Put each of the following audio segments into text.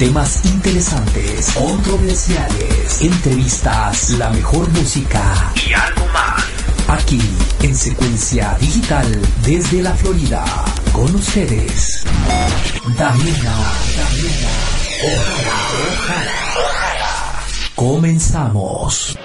temas interesantes, controversiales, entrevistas, la mejor música y algo más. Aquí en secuencia digital desde la Florida. Con ustedes, Damiana. Damiana. Ojalá, ojalá, ojalá. Comenzamos.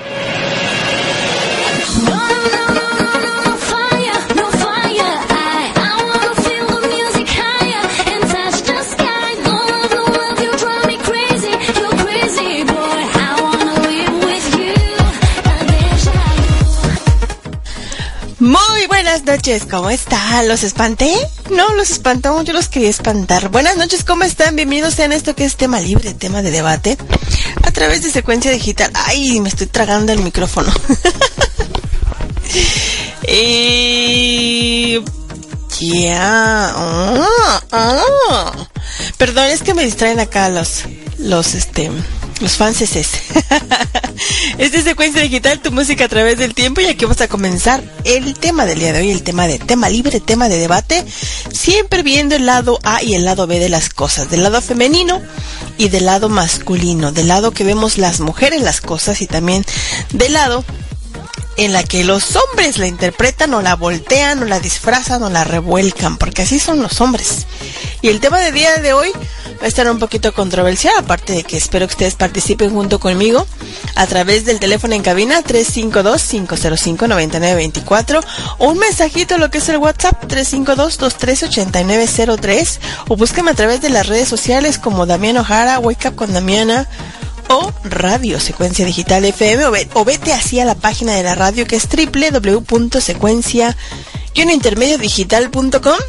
Noches, ¿cómo están? ¿Los espanté? No, los espantó, yo los quería espantar. Buenas noches, ¿cómo están? Bienvenidos sean esto que es tema libre, tema de debate, a través de secuencia digital. Ay, me estoy tragando el micrófono. Ya... Ah, ah. Perdón, es que me distraen acá los... Los, este... Los franceses. Esta es secuencia digital, tu música a través del tiempo y aquí vamos a comenzar el tema del día de hoy, el tema de tema libre, tema de debate, siempre viendo el lado A y el lado B de las cosas, del lado femenino y del lado masculino, del lado que vemos las mujeres las cosas y también del lado en la que los hombres la interpretan o la voltean o la disfrazan o la revuelcan, porque así son los hombres. Y el tema del día de hoy va a estar un poquito controversial, aparte de que espero que ustedes participen junto conmigo a través del teléfono en cabina 352-505-9924 o un mensajito lo que es el WhatsApp 352-213-8903 o búsqueme a través de las redes sociales como Damián Ojara, Wake Up con Damiana o Radio Secuencia Digital FM o, ve, o vete así a la página de la radio que es www.secuencia-intermediodigital.com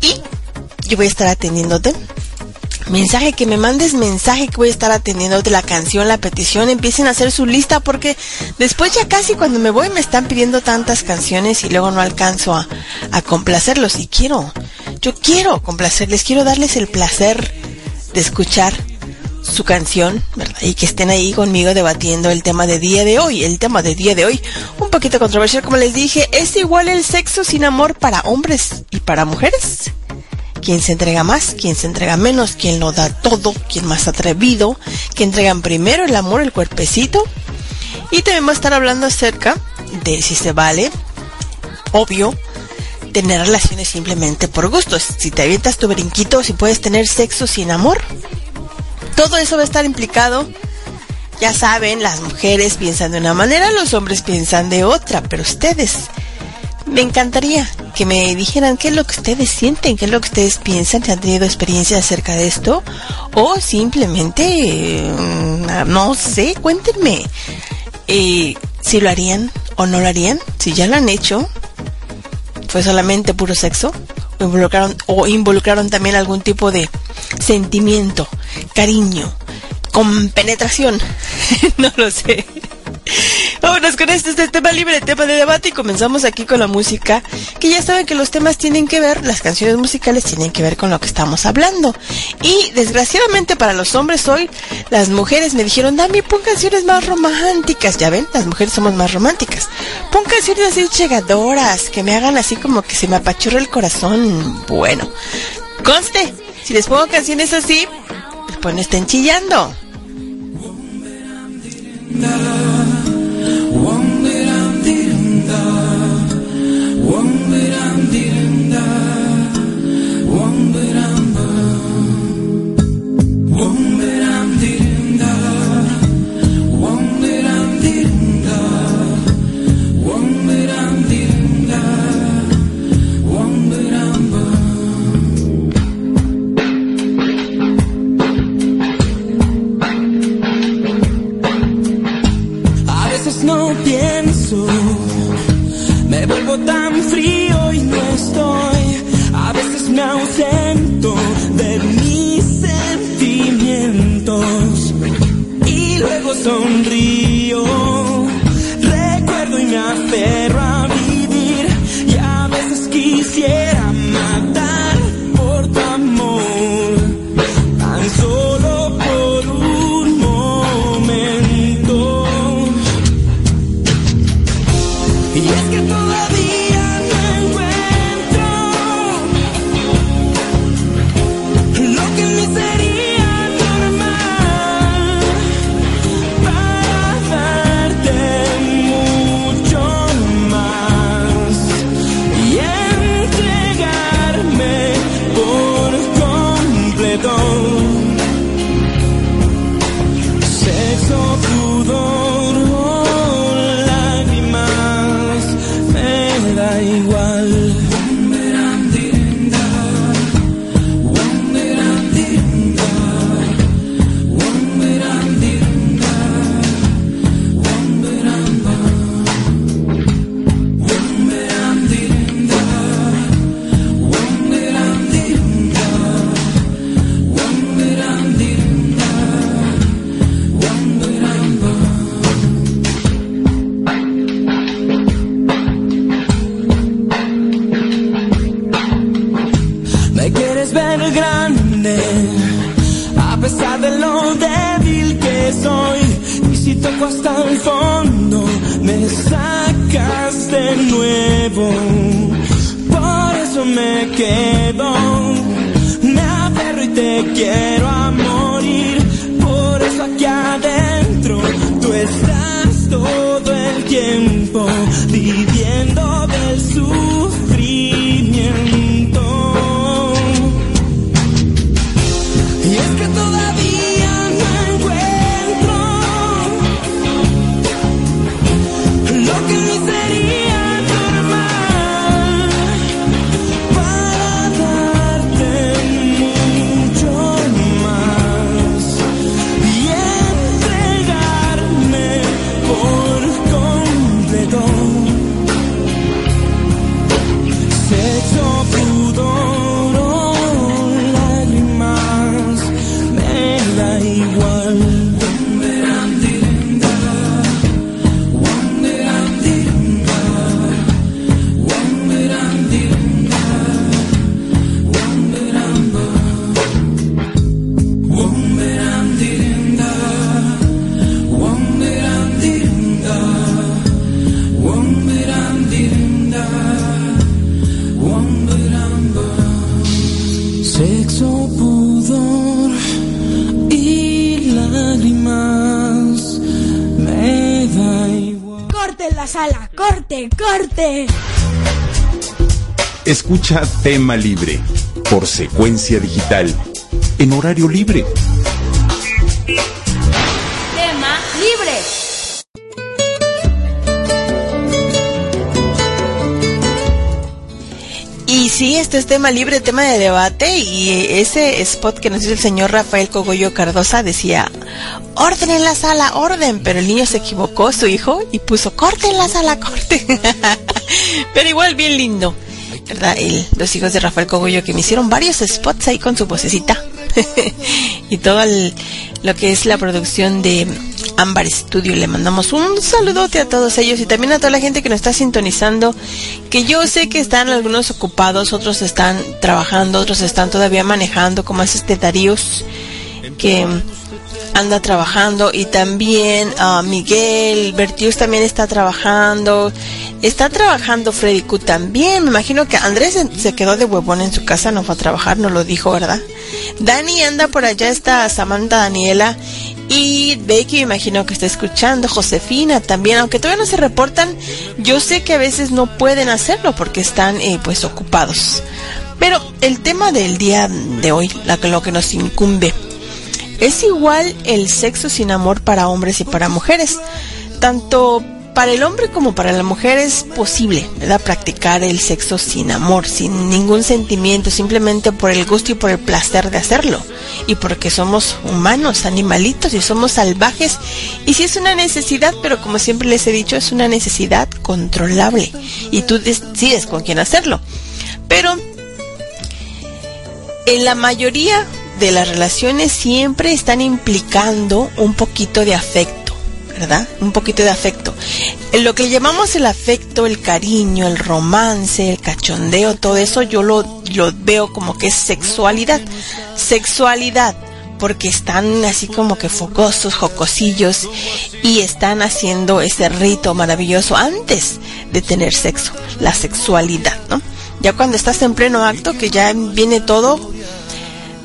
y yo voy a estar atendiéndote. Mensaje que me mandes, mensaje que voy a estar atendiéndote, la canción, la petición, empiecen a hacer su lista porque después ya casi cuando me voy me están pidiendo tantas canciones y luego no alcanzo a, a complacerlos y quiero, yo quiero complacerles, quiero darles el placer de escuchar su canción, ¿verdad? Y que estén ahí conmigo debatiendo el tema de día de hoy. El tema de día de hoy, un poquito controversial, como les dije, ¿es igual el sexo sin amor para hombres y para mujeres? ¿Quién se entrega más? ¿Quién se entrega menos? ¿Quién lo da todo? ¿Quién más atrevido? ¿Que entregan primero el amor, el cuerpecito? Y también vamos a estar hablando acerca de si se vale, obvio, tener relaciones simplemente por gusto. Si te avientas tu brinquito, si puedes tener sexo sin amor. Todo eso va a estar implicado. Ya saben, las mujeres piensan de una manera, los hombres piensan de otra, pero ustedes, me encantaría que me dijeran qué es lo que ustedes sienten, qué es lo que ustedes piensan, si han tenido experiencia acerca de esto, o simplemente, eh, no sé, cuéntenme eh, si lo harían o no lo harían, si ya lo han hecho, fue solamente puro sexo, o involucraron, o involucraron también algún tipo de sentimiento, cariño, con penetración, no lo sé. Vámonos con este, este tema libre, tema de debate y comenzamos aquí con la música, que ya saben que los temas tienen que ver, las canciones musicales tienen que ver con lo que estamos hablando. Y desgraciadamente para los hombres hoy, las mujeres me dijeron, Dami, pon canciones más románticas, ya ven, las mujeres somos más románticas. Pon canciones así llegadoras, que me hagan así como que se me apachurra el corazón. Bueno, conste, si les pongo canciones así, pues no estén chillando. no la sala! ¡Corte! ¡Corte! Escucha Tema Libre por Secuencia Digital en horario libre. Sí, este es tema libre, tema de debate. Y ese spot que nos hizo el señor Rafael Cogollo Cardosa decía: Orden en la sala, orden. Pero el niño se equivocó, su hijo, y puso: Corte en la sala, corte. Pero igual, bien lindo. ¿Verdad? El- los hijos de Rafael Cogollo que me hicieron varios spots ahí con su vocecita. y todo el- lo que es la producción de Ámbar Studio. Le mandamos un saludote a todos ellos y también a toda la gente que nos está sintonizando. Que yo sé que están algunos ocupados, otros están trabajando, otros están todavía manejando, como es este Daríos, que anda trabajando y también ah, Miguel Bertius también está trabajando. Está trabajando Freddy Q también. Me imagino que Andrés se- quedó de huevón en su casa no fue a trabajar no lo dijo verdad Dani anda por allá está Samantha Daniela. Y Becky me imagino que está escuchando Josefina también. Aunque todavía no se reportan yo sé que a veces no pueden hacerlo porque están eh, pues ocupados. Pero el tema del día de hoy la lo que nos incumbe es igual el sexo sin amor para hombres y para mujeres. Tanto para el hombre como para la mujer es posible. Practicar el sexo sin amor, sin ningún sentimiento, simplemente por el gusto y por el placer de hacerlo. Y porque somos humanos, animalitos y somos salvajes. Y si es una necesidad, pero como siempre les he dicho, es una necesidad controlable. Y tú decides con quién hacerlo. Pero en la mayoría de las relaciones siempre están implicando un poquito de afecto, ¿verdad? Un poquito de afecto. Lo que llamamos el afecto, el cariño, el romance, el cachondeo, todo eso yo lo, lo veo como que es sexualidad. Sexualidad, porque están así como que fogosos, jocosillos y están haciendo ese rito maravilloso antes de tener sexo, la sexualidad, ¿no? Ya cuando estás en pleno acto, que ya viene todo,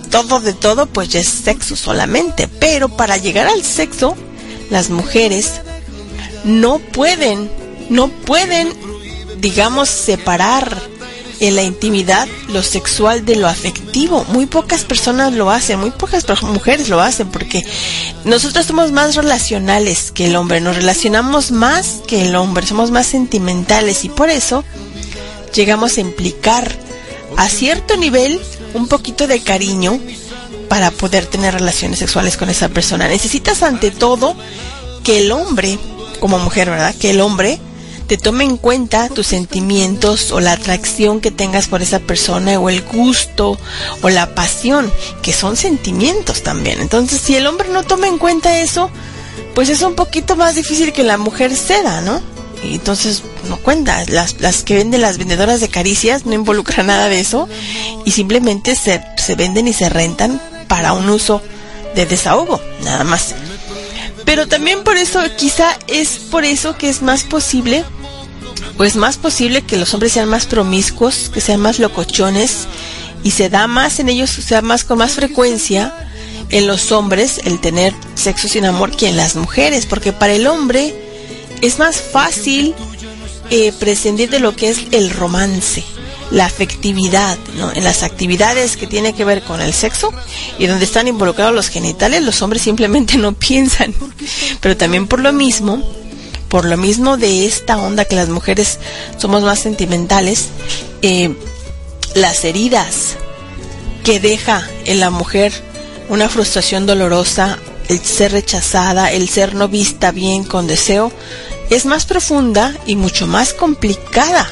todo de todo, pues ya es sexo solamente. Pero para llegar al sexo, las mujeres no pueden, no pueden, digamos, separar en la intimidad lo sexual de lo afectivo. Muy pocas personas lo hacen, muy pocas mujeres lo hacen, porque nosotros somos más relacionales que el hombre, nos relacionamos más que el hombre, somos más sentimentales y por eso llegamos a implicar a cierto nivel un poquito de cariño para poder tener relaciones sexuales con esa persona. Necesitas ante todo que el hombre, como mujer, ¿verdad? Que el hombre te tome en cuenta tus sentimientos o la atracción que tengas por esa persona o el gusto o la pasión, que son sentimientos también. Entonces, si el hombre no toma en cuenta eso, pues es un poquito más difícil que la mujer ceda, ¿no? Entonces no cuenta, las, las que venden las vendedoras de caricias no involucran nada de eso y simplemente se, se venden y se rentan para un uso de desahogo, nada más. Pero también por eso, quizá es por eso que es más posible, o es más posible que los hombres sean más promiscuos, que sean más locochones, y se da más en ellos, o sea, más con más frecuencia en los hombres el tener sexo sin amor que en las mujeres, porque para el hombre es más fácil eh, prescindir de lo que es el romance, la afectividad, ¿no? En las actividades que tiene que ver con el sexo y donde están involucrados los genitales, los hombres simplemente no piensan. Pero también por lo mismo, por lo mismo de esta onda que las mujeres somos más sentimentales, eh, las heridas que deja en la mujer una frustración dolorosa, el ser rechazada, el ser no vista bien con deseo, es más profunda y mucho más complicada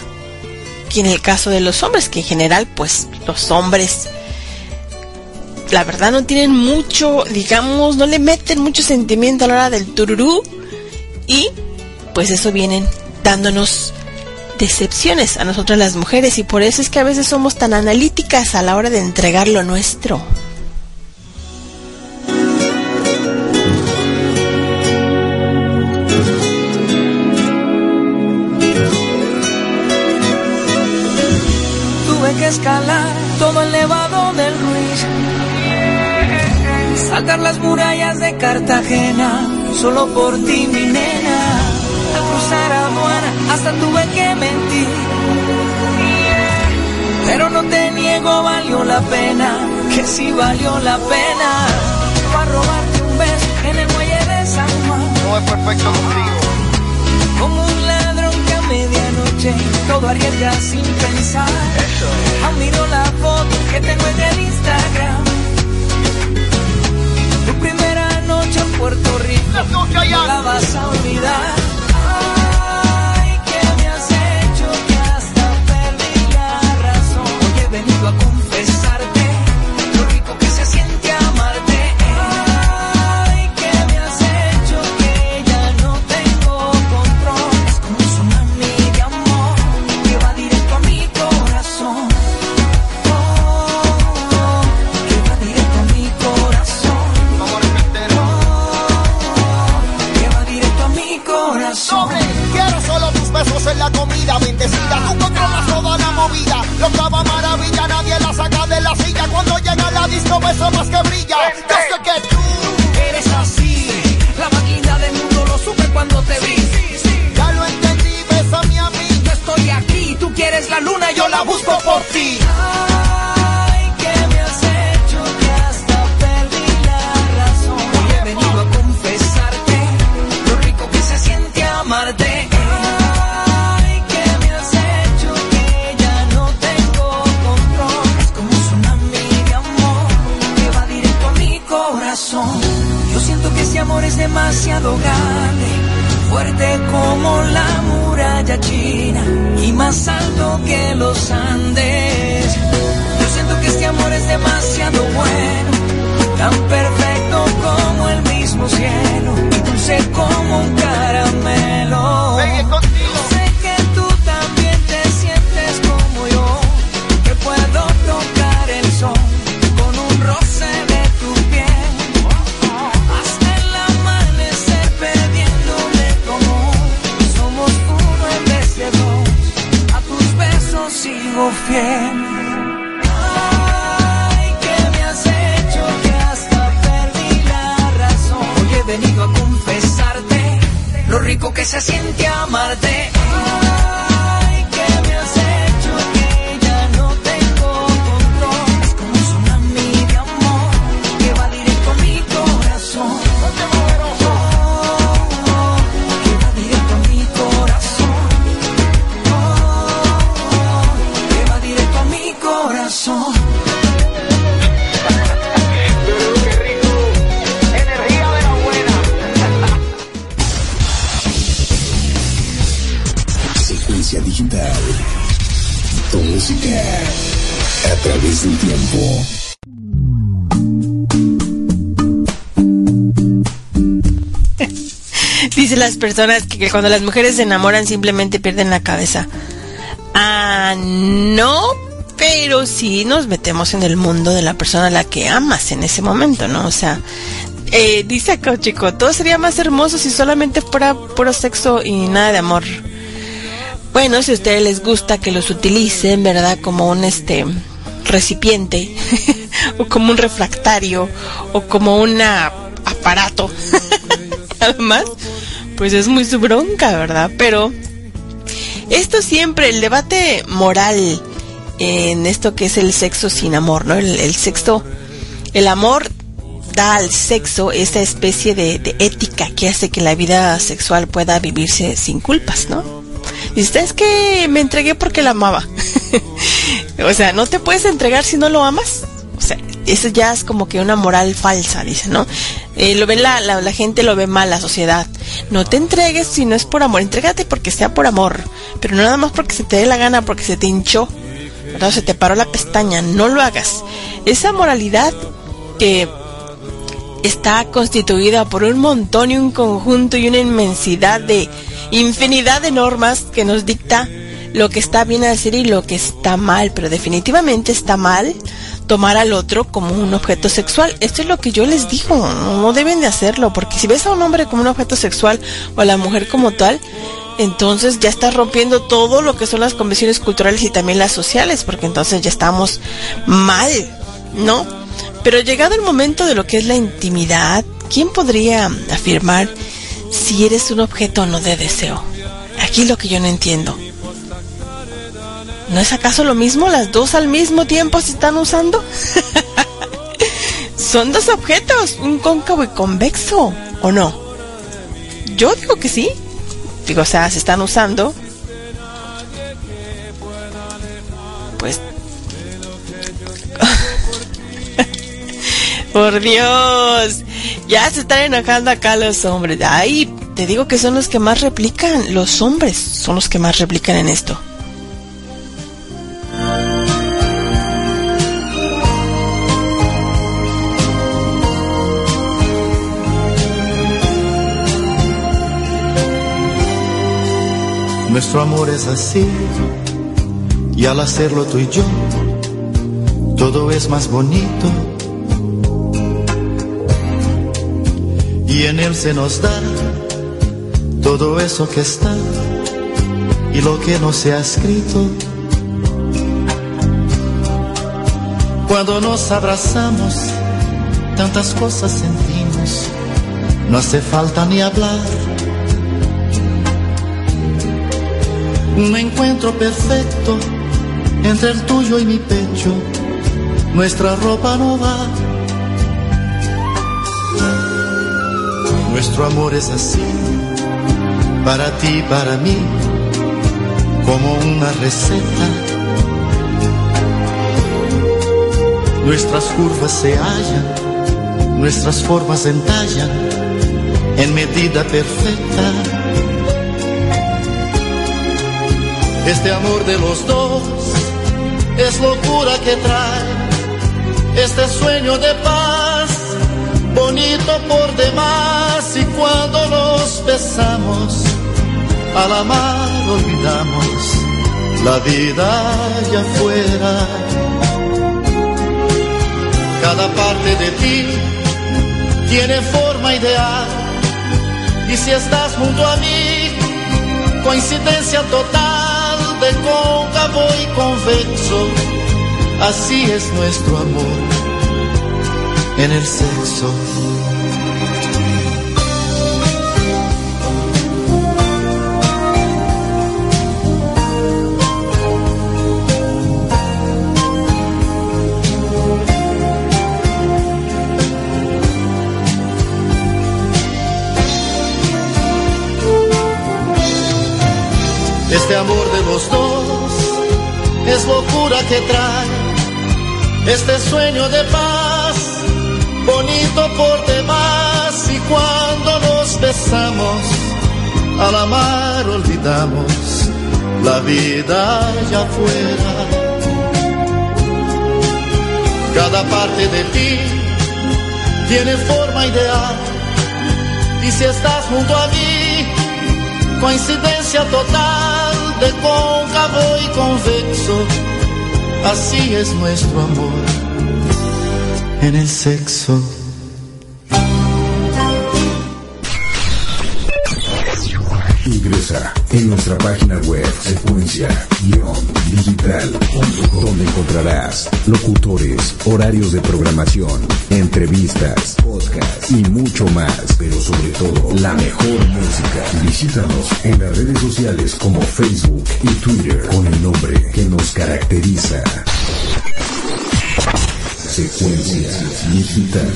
que en el caso de los hombres, que en general, pues los hombres, la verdad no tienen mucho, digamos, no le meten mucho sentimiento a la hora del tururú y pues eso vienen dándonos decepciones a nosotras las mujeres y por eso es que a veces somos tan analíticas a la hora de entregar lo nuestro. Escalar todo el nevado del Ruiz. Saltar las murallas de Cartagena, solo por ti, mi nena. Al cruzar aduana, hasta tuve que mentir. Pero no te niego, valió la pena, que sí valió la pena. Para robarte un beso en el muelle de San Juan. No es perfecto contigo. Medianoche todo arriesga sin pensar. Aún miro la foto que tengo en el Instagram. Tu primera noche en Puerto Rico. No la vas a olvidar. Ay, ¿qué me has hecho que hasta perdí la razón? Hoy he venido a confesarte disco, beso más que brilla. Yo sé que tú Eres así, la más linda del mundo, lo supe cuando te vi. ya lo entendí, bésame a mí. Yo estoy aquí, tú quieres la luna, yo la busco por ti. Como la muralla china y más alto que los Andes. Yo siento que este amor es demasiado bueno, tan perfecto como el mismo cielo y dulce como un caramelo. Las personas que, cuando las mujeres se enamoran simplemente pierden la cabeza. Ah, no, pero sí nos metemos en el mundo de la persona a la que amas en ese momento, ¿no? O sea, eh, dice acá, chico, todo sería más hermoso si solamente fuera puro sexo y nada de amor. Bueno, si a ustedes les gusta que los utilicen, ¿verdad? Como un este recipiente, o como un refractario, o como un aparato, además, pues es muy su bronca, ¿verdad? Pero esto siempre, el debate moral en esto que es el sexo sin amor, ¿no? El, el sexo, el amor da al sexo esa especie de, de, ética que hace que la vida sexual pueda vivirse sin culpas, ¿no? Dice, es que me entregué porque la amaba. o sea, no te puedes entregar si no lo amas. Eso ya es como que una moral falsa, dice, ¿no? Eh, lo ve la, la, la, gente, lo ve mal la sociedad. No te entregues si no es por amor, entrégate porque sea por amor, pero no nada más porque se te dé la gana, porque se te hinchó, ¿verdad? se te paró la pestaña, no lo hagas. Esa moralidad que está constituida por un montón y un conjunto y una inmensidad de infinidad de normas que nos dicta lo que está bien hacer y lo que está mal, pero definitivamente está mal tomar al otro como un objeto sexual. Esto es lo que yo les digo, no deben de hacerlo, porque si ves a un hombre como un objeto sexual o a la mujer como tal, entonces ya estás rompiendo todo lo que son las convenciones culturales y también las sociales, porque entonces ya estamos mal, ¿no? Pero llegado el momento de lo que es la intimidad, ¿quién podría afirmar si eres un objeto o no de deseo? Aquí lo que yo no entiendo. ¿No es acaso lo mismo? ¿Las dos al mismo tiempo se están usando? Son dos objetos, un cóncavo y convexo, ¿o no? Yo digo que sí. Digo, o sea, se están usando. Pues... Por Dios, ya se están enojando acá los hombres. Ay, te digo que son los que más replican, los hombres son los que más replican en esto. Nuestro amor es así, y al hacerlo tú y yo, todo es más bonito. Y en él se nos da todo eso que está y lo que no se ha escrito. Cuando nos abrazamos, tantas cosas sentimos, no hace falta ni hablar un encuentro perfecto entre el tuyo y mi pecho. Nuestra ropa no va. Nuestro amor es así, para ti para mí, como una receta. Nuestras curvas se hallan, nuestras formas entallan en medida perfecta. Este amor de los dos es locura que trae este sueño de paz, bonito por demás. Y cuando nos besamos, al amar olvidamos la vida allá afuera. Cada parte de ti tiene forma ideal. Y si estás junto a mí, coincidencia total cóncavo y convexo, así es nuestro amor en el sexo. Que trae este sueño de paz, bonito por demás. Y cuando nos besamos, al amar olvidamos la vida allá afuera. Cada parte de ti tiene forma ideal. Y si estás junto a mí, coincidencia total de cóncavo y convexo, Así es nuestro amor en el sexo. Nuestra página web secuencia-digital.com donde encontrarás locutores, horarios de programación, entrevistas, podcasts y mucho más, pero sobre todo la mejor música. Visítanos en las redes sociales como Facebook y Twitter con el nombre que nos caracteriza. Secuencia digital.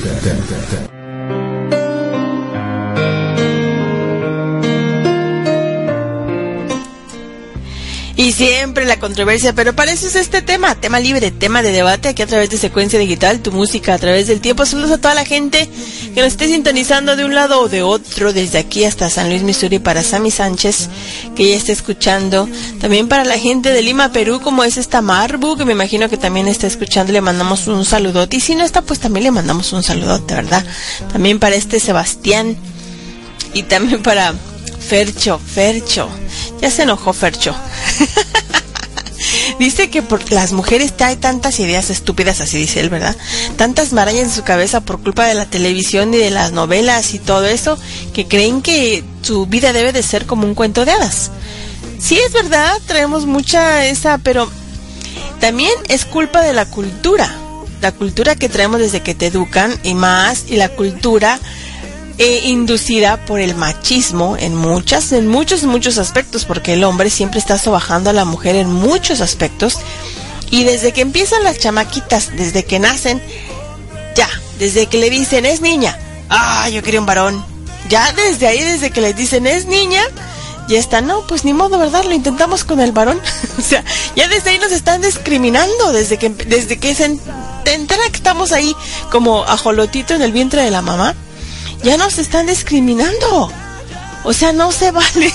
Siempre la controversia, pero para eso es este tema, tema libre, tema de debate aquí a través de secuencia digital, tu música a través del tiempo. Saludos a toda la gente que nos esté sintonizando de un lado o de otro, desde aquí hasta San Luis, Missouri, para Sammy Sánchez, que ya está escuchando. También para la gente de Lima, Perú, como es esta Marbu, que me imagino que también está escuchando, le mandamos un saludote. Y si no está, pues también le mandamos un saludote, ¿verdad? También para este Sebastián y también para Fercho, Fercho. Ya se enojó Fercho. dice que por las mujeres hay tantas ideas estúpidas, así dice él, ¿verdad? Tantas marañas en su cabeza por culpa de la televisión y de las novelas y todo eso, que creen que su vida debe de ser como un cuento de hadas. Sí, es verdad, traemos mucha esa, pero también es culpa de la cultura. La cultura que traemos desde que te educan y más, y la cultura e inducida por el machismo en muchas, en muchos, muchos aspectos, porque el hombre siempre está sobajando a la mujer en muchos aspectos. Y desde que empiezan las chamaquitas, desde que nacen, ya, desde que le dicen es niña, ah, yo quería un varón. Ya desde ahí, desde que les dicen es niña, ya está, no, pues ni modo, ¿verdad? Lo intentamos con el varón. o sea, ya desde ahí nos están discriminando, desde que, desde que se entera que estamos ahí como ajolotito en el vientre de la mamá ya nos están discriminando. O sea, no se vale.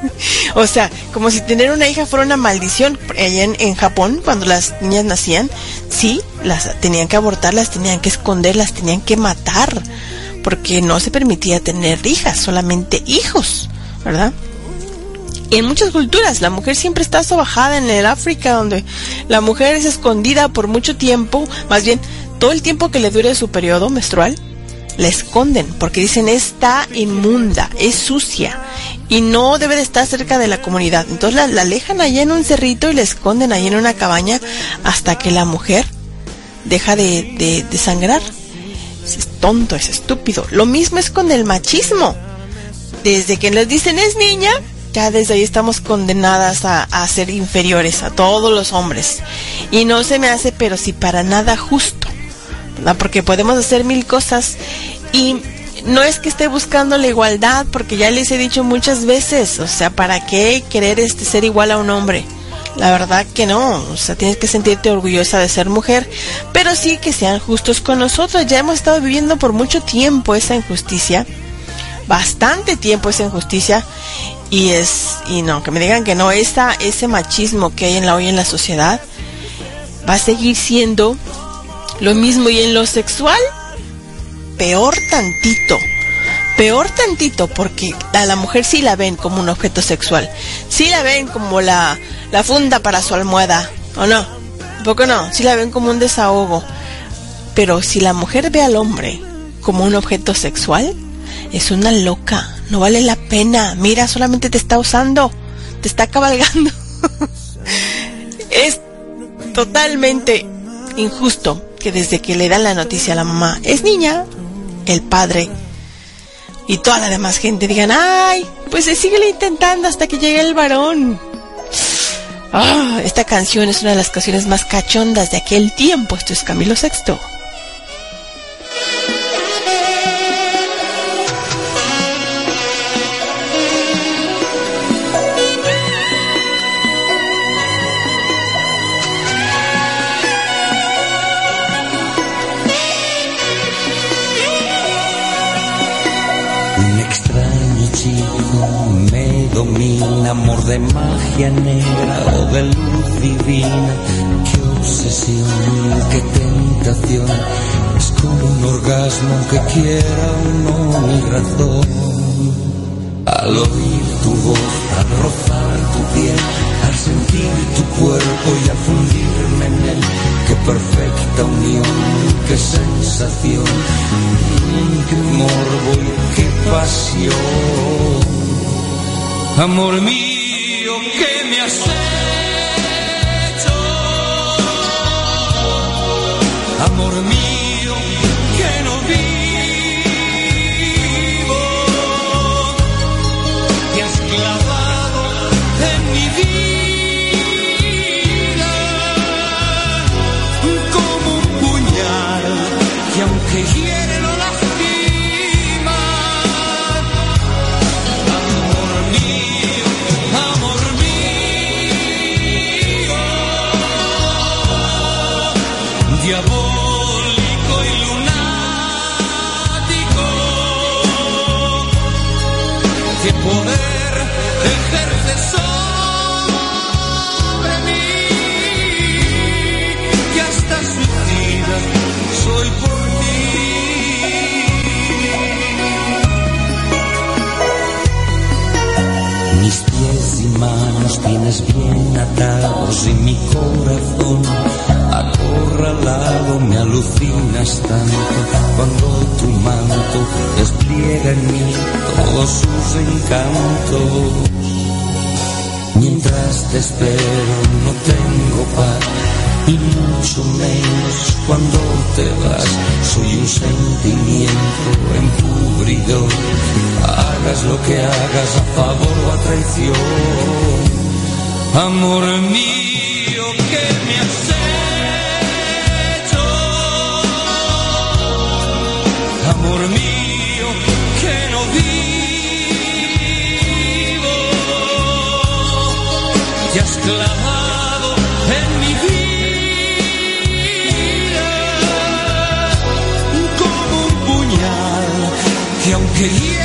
o sea, como si tener una hija fuera una maldición. Allá en, Japón, cuando las niñas nacían, sí, las tenían que abortar, las tenían que esconder, las tenían que matar. Porque no se permitía tener hijas, solamente hijos, ¿verdad? Y en muchas culturas la mujer siempre está sobajada en el África, donde la mujer es escondida por mucho tiempo, más bien todo el tiempo que le dure su periodo menstrual, la esconden porque dicen está inmunda, es sucia y no debe de estar cerca de la comunidad. Entonces la, alejan allá en un cerrito y la esconden allá en una cabaña hasta que la mujer deja de, de, sangrar. Es tonto, es estúpido. Lo mismo es con el machismo. Desde que les dicen es niña, ya desde ahí estamos condenadas a, a, ser inferiores a todos los hombres. Y no se me hace, pero si para nada justo porque podemos hacer mil cosas y no es que esté buscando la igualdad, porque ya les he dicho muchas veces, o sea, ¿para qué querer este ser igual a un hombre? La verdad que no, o sea, tienes que sentirte orgullosa de ser mujer, pero sí que sean justos con nosotros. Ya hemos estado viviendo por mucho tiempo esa injusticia, bastante tiempo esa injusticia, y es, y no, que me digan que no, esa, ese machismo que hay en la hoy en la sociedad va a seguir siendo lo mismo y en lo sexual, peor tantito. Peor tantito porque a la mujer sí la ven como un objeto sexual. Sí la ven como la, la funda para su almohada. ¿O no? poco no? Sí la ven como un desahogo. Pero si la mujer ve al hombre como un objeto sexual, es una loca. No vale la pena. Mira, solamente te está usando. Te está cabalgando. es totalmente injusto que desde que le dan la noticia a la mamá es niña, el padre y toda la demás gente digan, ay, pues se sigue intentando hasta que llegue el varón. Ah, esta canción es una de las canciones más cachondas de aquel tiempo. Esto es Camilo Sexto. de magia negra o de luz divina. Qué obsesión, qué tentación, es como un orgasmo que quiera o no mi razón. Al oír tu voz, al rozar tu piel, al sentir tu cuerpo y al fundirme en él, qué perfecta unión, qué sensación, qué morbo y qué pasión. Amor mío. Que me acepto, amor mío. manos tienes bien atados y mi corazón acorralado me alucinas tanto cuando tu manto despliega en mí todos sus encantos. Mientras te espero no tengo paz y mucho menos cuando te vas. Soy un sentimiento encubrido, hagas lo que hagas a favor o a traición. Amor mío, que me hace Amor mío. Can you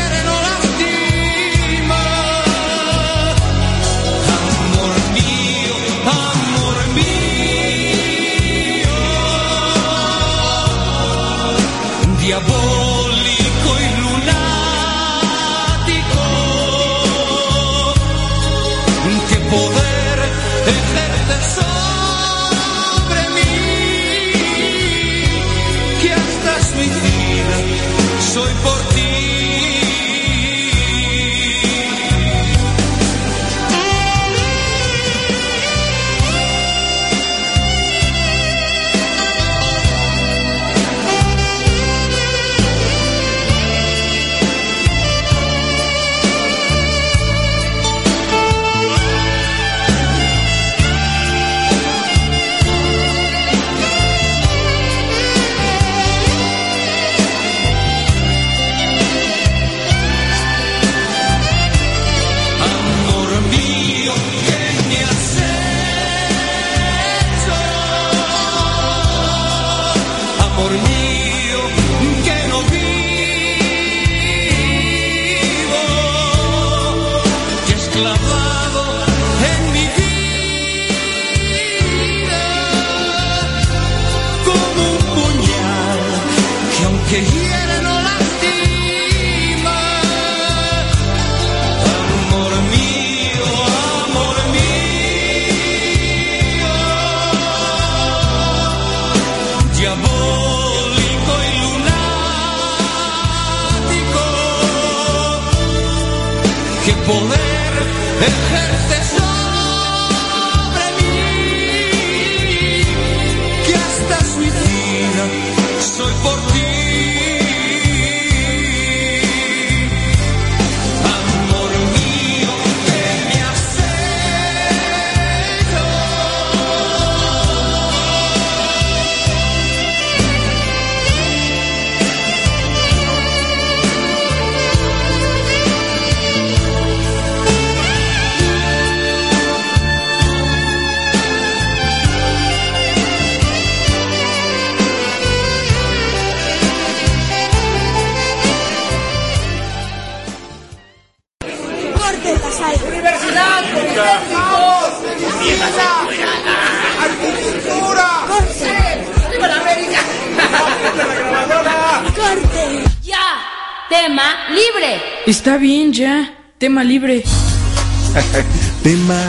Ya, tema libre. tema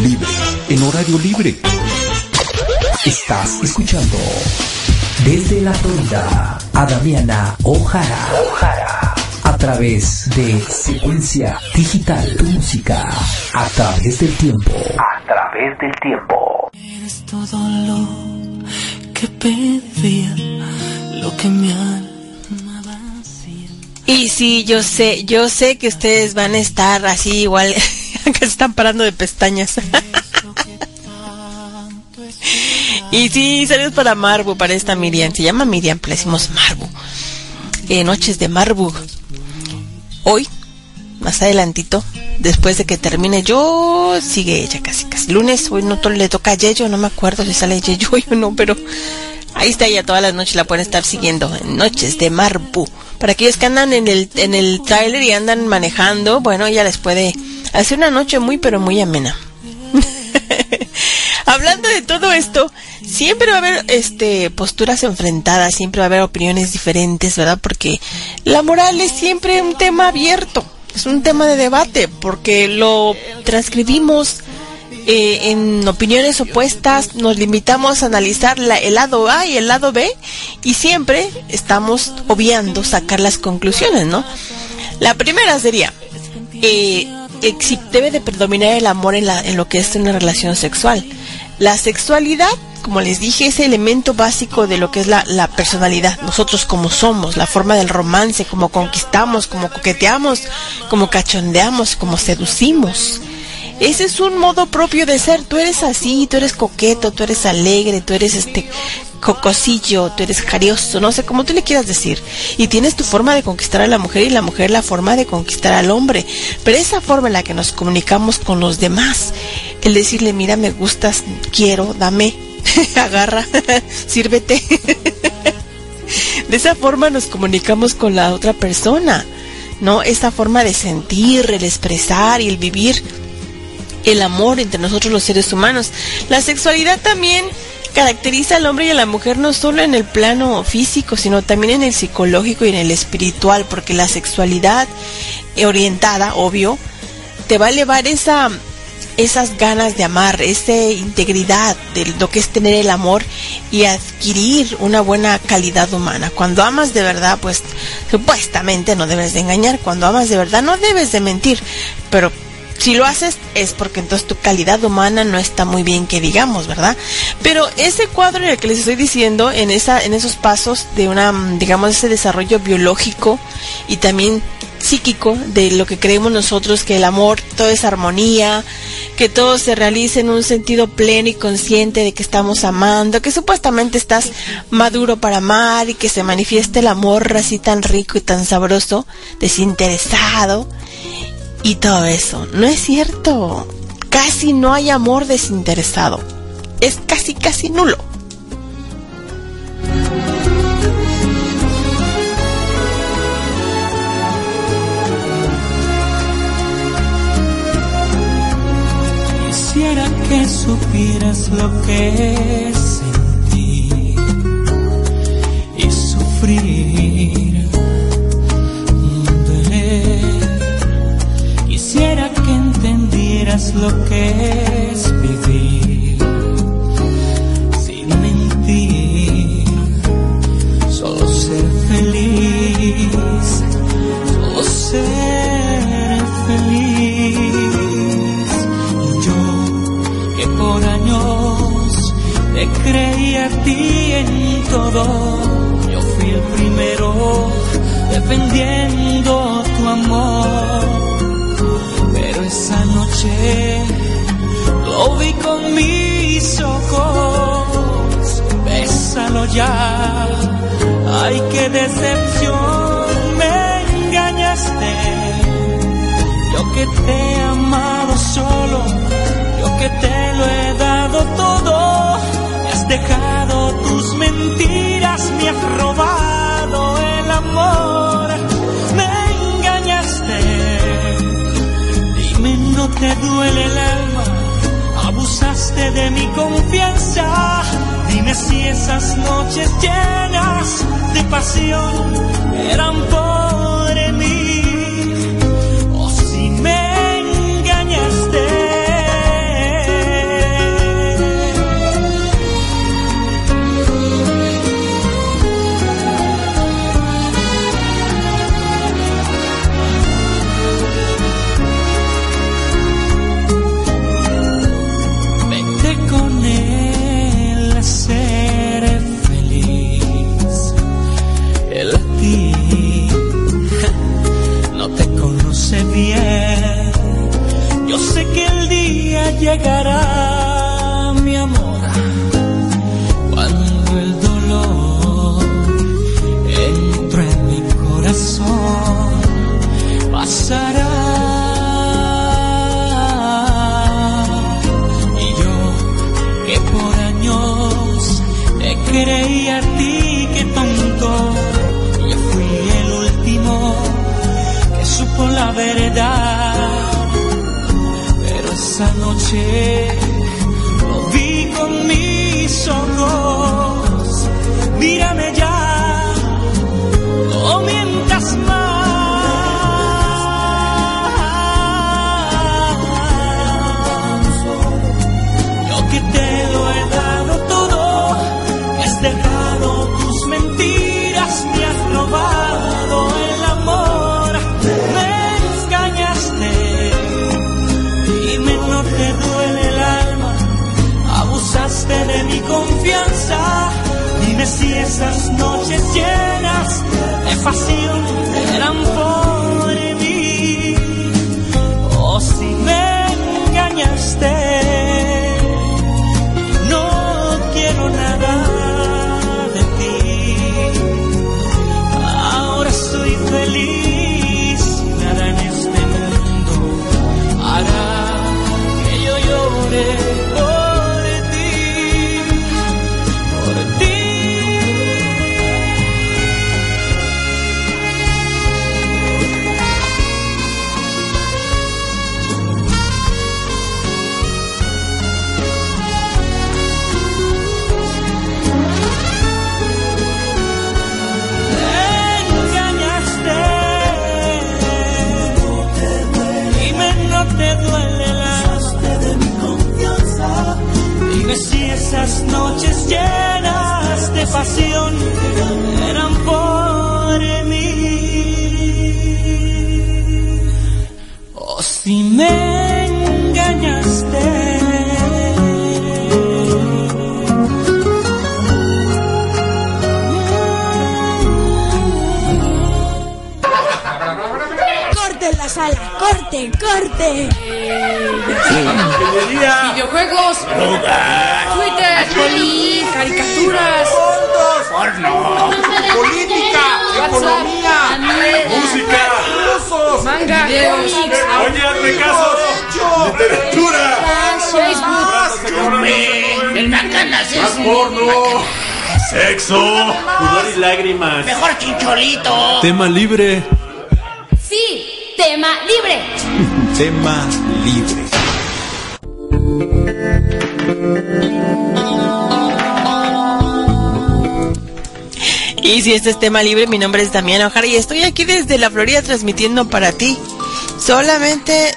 libre, en horario libre. Estás escuchando desde la Florida a Damiana O'Hara. O'Hara. A través de secuencia digital, tu música, a través del tiempo. A través del tiempo. Eres todo lo que pedía, lo que me han y sí, yo sé, yo sé que ustedes van a estar así igual, que se están parando de pestañas. y sí, saludos para Marbu, para esta Miriam. Se llama Miriam, pero le decimos Marbu. Eh, noches de Marbu. Hoy, más adelantito, después de que termine yo, sigue ella casi casi. Lunes, hoy no le toca a Yeyo, no me acuerdo si sale Yeyo o no, pero ahí está ella todas las noches, la pueden estar siguiendo en Noches de Marbu. Para aquellos que andan en el, en el tráiler y andan manejando, bueno, ella les puede hacer una noche muy pero muy amena. Hablando de todo esto, siempre va a haber este posturas enfrentadas, siempre va a haber opiniones diferentes, ¿verdad? Porque la moral es siempre un tema abierto, es un tema de debate, porque lo transcribimos eh, en opiniones opuestas, nos limitamos a analizar la- el lado A y el lado B y siempre estamos obviando sacar las conclusiones, ¿no? La primera sería, eh, debe de predominar el amor en, la, en lo que es una relación sexual. La sexualidad, como les dije, es el elemento básico de lo que es la, la personalidad, nosotros como somos, la forma del romance, como conquistamos, como coqueteamos, como cachondeamos, como seducimos. Ese es un modo propio de ser. Tú eres así, tú eres coqueto, tú eres alegre, tú eres este cocosillo, tú eres jarioso, no sé cómo tú le quieras decir. Y tienes tu forma de conquistar a la mujer y la mujer la forma de conquistar al hombre. Pero esa forma en la que nos comunicamos con los demás, el decirle, mira, me gustas, quiero, dame, agarra, sírvete. de esa forma nos comunicamos con la otra persona, ¿no? Esa forma de sentir, el expresar y el vivir el amor entre nosotros los seres humanos. La sexualidad también caracteriza al hombre y a la mujer no solo en el plano físico, sino también en el psicológico y en el espiritual, porque la sexualidad orientada, obvio, te va a elevar esa esas ganas de amar, esa integridad de lo que es tener el amor y adquirir una buena calidad humana. Cuando amas de verdad, pues supuestamente no debes de engañar. Cuando amas de verdad, no debes de mentir. Pero si lo haces es porque entonces tu calidad humana no está muy bien que digamos, ¿verdad? Pero ese cuadro en el que les estoy diciendo, en esa, en esos pasos de una, digamos, ese desarrollo biológico y también psíquico de lo que creemos nosotros que el amor todo es armonía, que todo se realice en un sentido pleno y consciente de que estamos amando, que supuestamente estás maduro para amar y que se manifieste el amor así tan rico y tan sabroso, desinteresado y todo eso. No es cierto. Casi no hay amor desinteresado. Es casi, casi nulo. Quisiera que supieras lo que y. lo que es vivir sin mentir, solo ser feliz, solo ser feliz. Y yo que por años te creía a ti en todo, Ay, qué decepción, me engañaste. Yo que te he amado solo, yo que te lo he dado todo. Has dejado tus mentiras, me has robado el amor. Me engañaste. Dime, no te duele el alma. Abusaste de mi confianza. Dime si esas noches llenas de pasión eran por llegará, mi amor, cuando el dolor entre en mi corazón, pasará. Y yo que por años te creía esa esas noches llenas de pasión eran por mí, o si me engañaste. Esas noches llenas de pasión corte, corte. Videojuegos, Twitter, caricaturas, porno, política, economía, música, manga, videos, Oye, hazme caso. literatura, Facebook, el macanas es porno, sexo, Pudor y lágrimas. mejor chincholito. Tema libre. Tema libre. Tema libre. Y si este es tema libre, mi nombre es Damián Ojara y estoy aquí desde la Florida transmitiendo para ti. Solamente.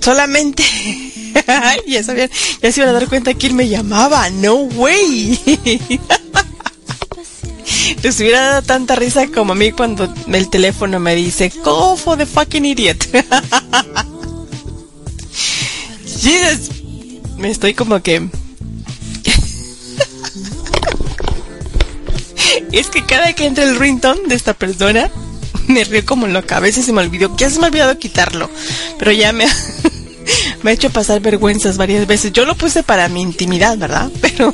Solamente. ya sabían, ya se iban a dar cuenta quién me llamaba. No way. Les hubiera dado tanta risa como a mí cuando el teléfono me dice, Call for the fucking idiot. Jesus. Me estoy como que. es que cada que entra el ringtone de esta persona, me río como loca. A veces se me olvidó, ya se me ha olvidado quitarlo. Pero ya me me ha hecho pasar vergüenzas varias veces. Yo lo puse para mi intimidad, ¿verdad? Pero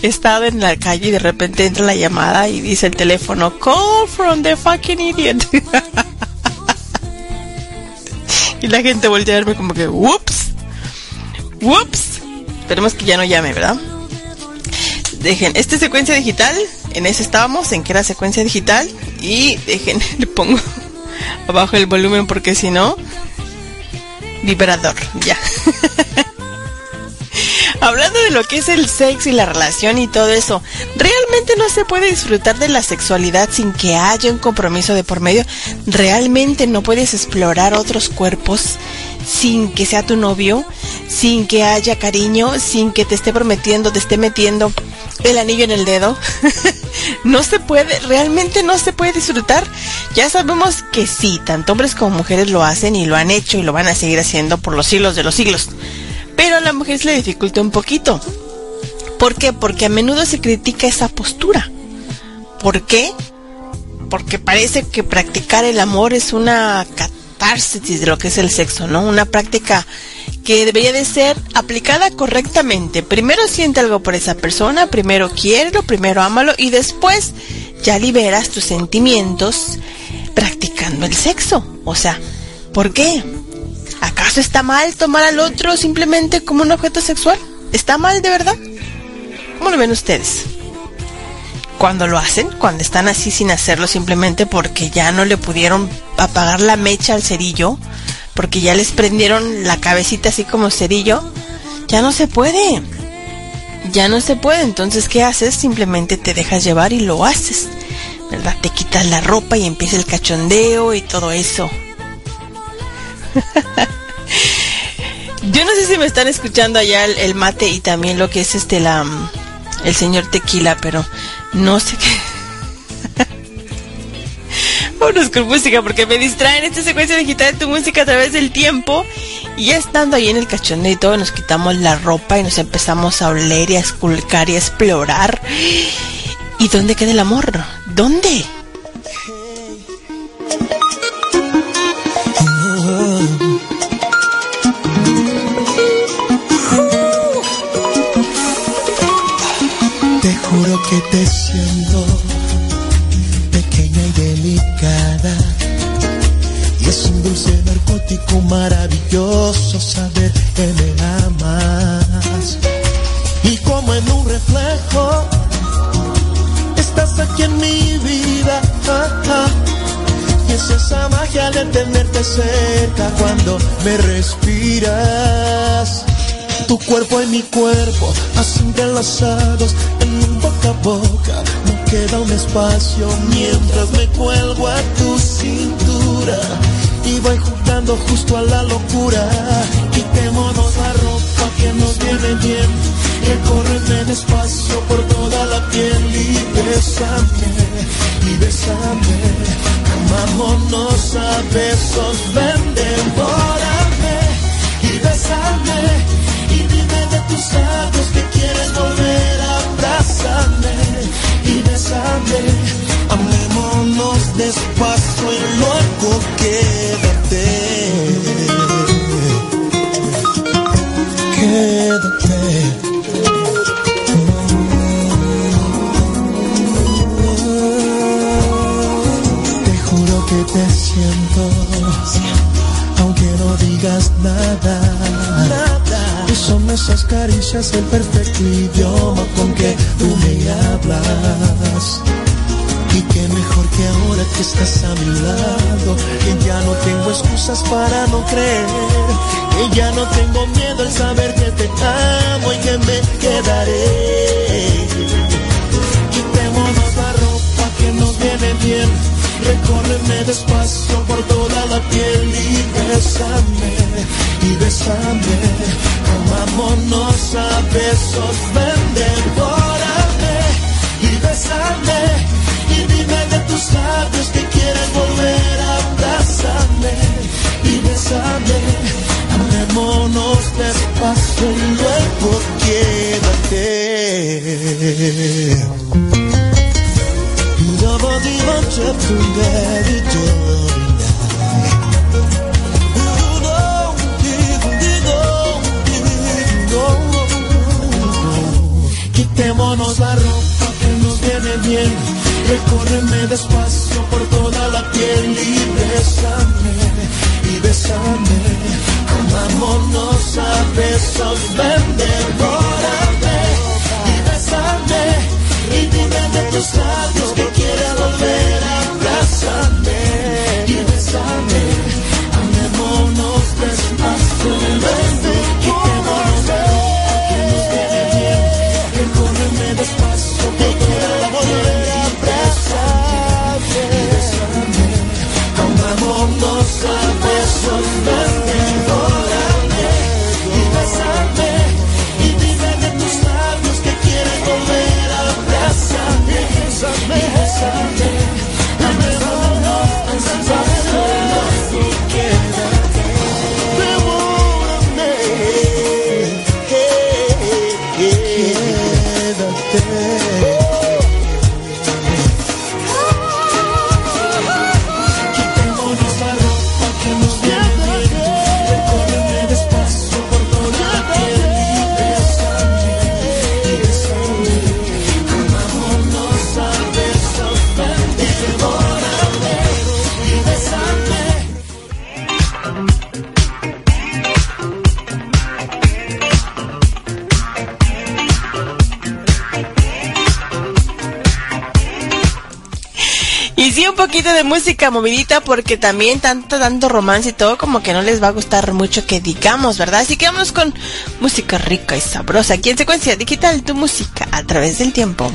he estado en la calle y de repente entra la llamada y dice el teléfono, call from the fucking idiot. y la gente voltea a verme como que, whoops, whoops. Esperemos que ya no llame, ¿verdad? Dejen, esta es secuencia digital, en ese estábamos, en que era secuencia digital. Y dejen, le pongo abajo el volumen porque si no, vibrador, ya. Hablando de lo que es el sexo y la relación y todo eso, realmente no se puede disfrutar de la sexualidad sin que haya un compromiso de por medio. Realmente no puedes explorar otros cuerpos sin que sea tu novio, sin que haya cariño, sin que te esté prometiendo, te esté metiendo el anillo en el dedo. no se puede, realmente no se puede disfrutar. Ya sabemos que sí, tanto hombres como mujeres lo hacen y lo han hecho y lo van a seguir haciendo por los siglos de los siglos. Pero a la mujer se le dificulta un poquito. ¿Por qué? Porque a menudo se critica esa postura. ¿Por qué? porque parece que practicar el amor es una catarsis de lo que es el sexo, ¿no? Una práctica que debería de ser aplicada correctamente. Primero siente algo por esa persona, primero quiérelo, primero ámalo y después ya liberas tus sentimientos practicando el sexo. O sea, ¿por qué? ¿Acaso está mal tomar al otro simplemente como un objeto sexual? ¿Está mal de verdad? ¿Cómo lo ven ustedes? Cuando lo hacen, cuando están así sin hacerlo simplemente porque ya no le pudieron apagar la mecha al cerillo, porque ya les prendieron la cabecita así como cerillo, ya no se puede. Ya no se puede, entonces ¿qué haces? Simplemente te dejas llevar y lo haces. ¿Verdad? Te quitas la ropa y empieza el cachondeo y todo eso. Yo no sé si me están escuchando allá el, mate y también lo que es este la el señor tequila, pero no sé qué. Vámonos con música porque me distraen esta secuencia digital de tu música a través del tiempo. Y ya estando ahí en el cachondeo y todo, nos quitamos la ropa y nos empezamos a oler y a esculcar y a explorar. ¿Y dónde queda el amor? ¿Dónde? Juro que te siento pequeña y delicada. Y es un dulce narcótico maravilloso saber que me amas. Y como en un reflejo, estás aquí en mi vida. Y es esa magia de tenerte cerca cuando me respiras. Tu cuerpo y mi cuerpo, así entrelazados en un boca a boca. No queda un espacio mientras me cuelgo a tu cintura. Y voy jugando justo a la locura. Quitémonos la ropa que nos viene bien. Recórreme despacio por toda la piel y bésame, y bésame. Amámonos a besos, ven, devórame y bésame. De tus labios que quieres volver a abrazarme y besarme. Amémonos despacio y luego quédate. Quédate. Te juro que te siento, aunque no digas nada. Esas caricias el perfecto idioma con que tú me hablas. Y qué mejor que ahora que estás a mi lado, que ya no tengo excusas para no creer, que ya no tengo miedo al saber que te amo y que me quedaré. Quitémonos la ropa que nos viene bien, recórreme despacio por toda la piel y bésame, y bésame, amámonos a besos, ven, devórame, y bésame, y dime de tus labios que quieres volver a abrazarme, y bésame, amémonos despacio y luego quédate. Quitémonos la ropa que nos viene bien, recórreme despacio por toda la piel y bésame, y bésame, amámonos a besos, ven, devórame, y bésame, y dime de tus labios que quieres volver poquito de música movidita porque también tanto, tanto romance y todo como que no les va a gustar mucho que digamos, ¿verdad? Así que vamos con música rica y sabrosa aquí en Secuencia Digital, tu música a través del tiempo.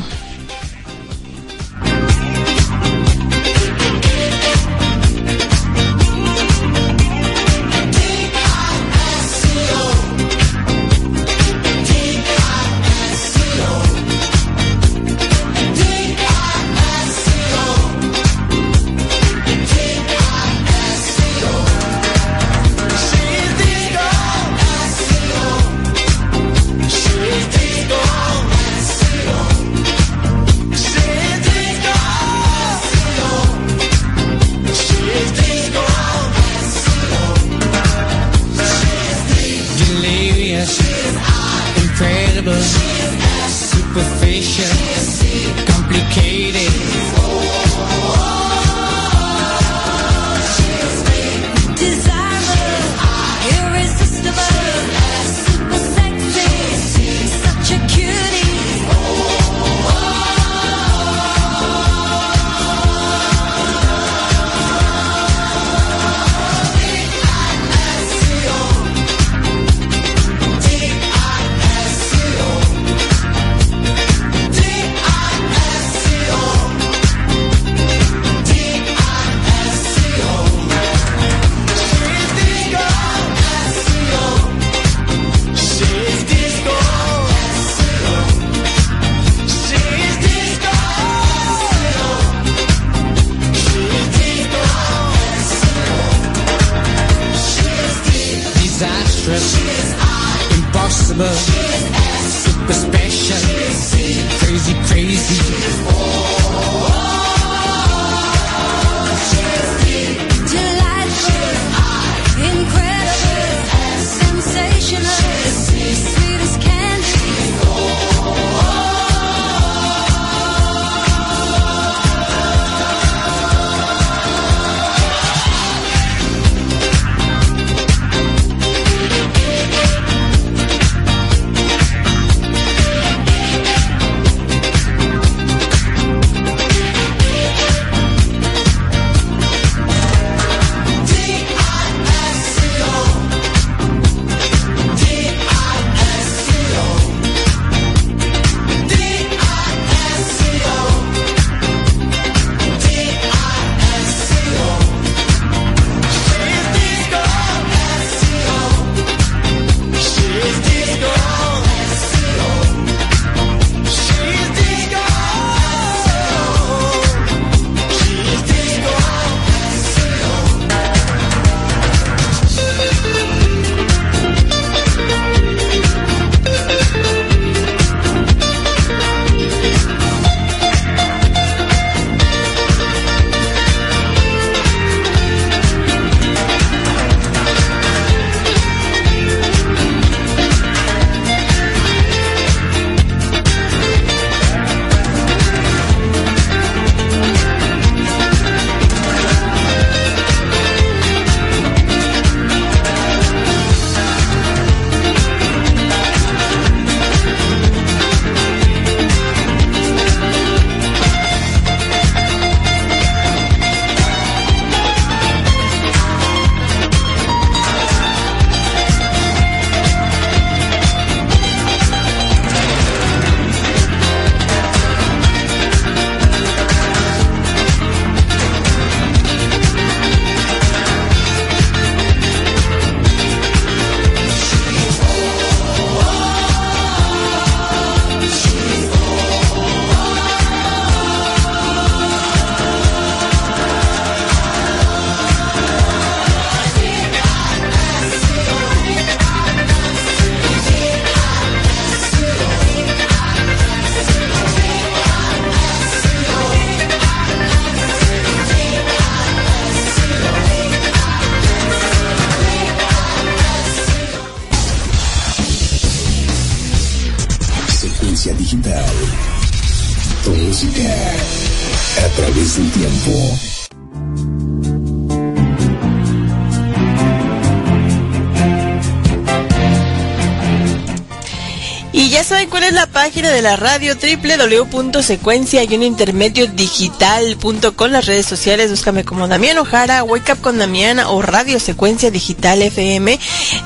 Página de la radio www.secuencia y un intermedio digital.com las redes sociales búscame como Damián Ojara Wake Up con Damiana o Radio Secuencia Digital FM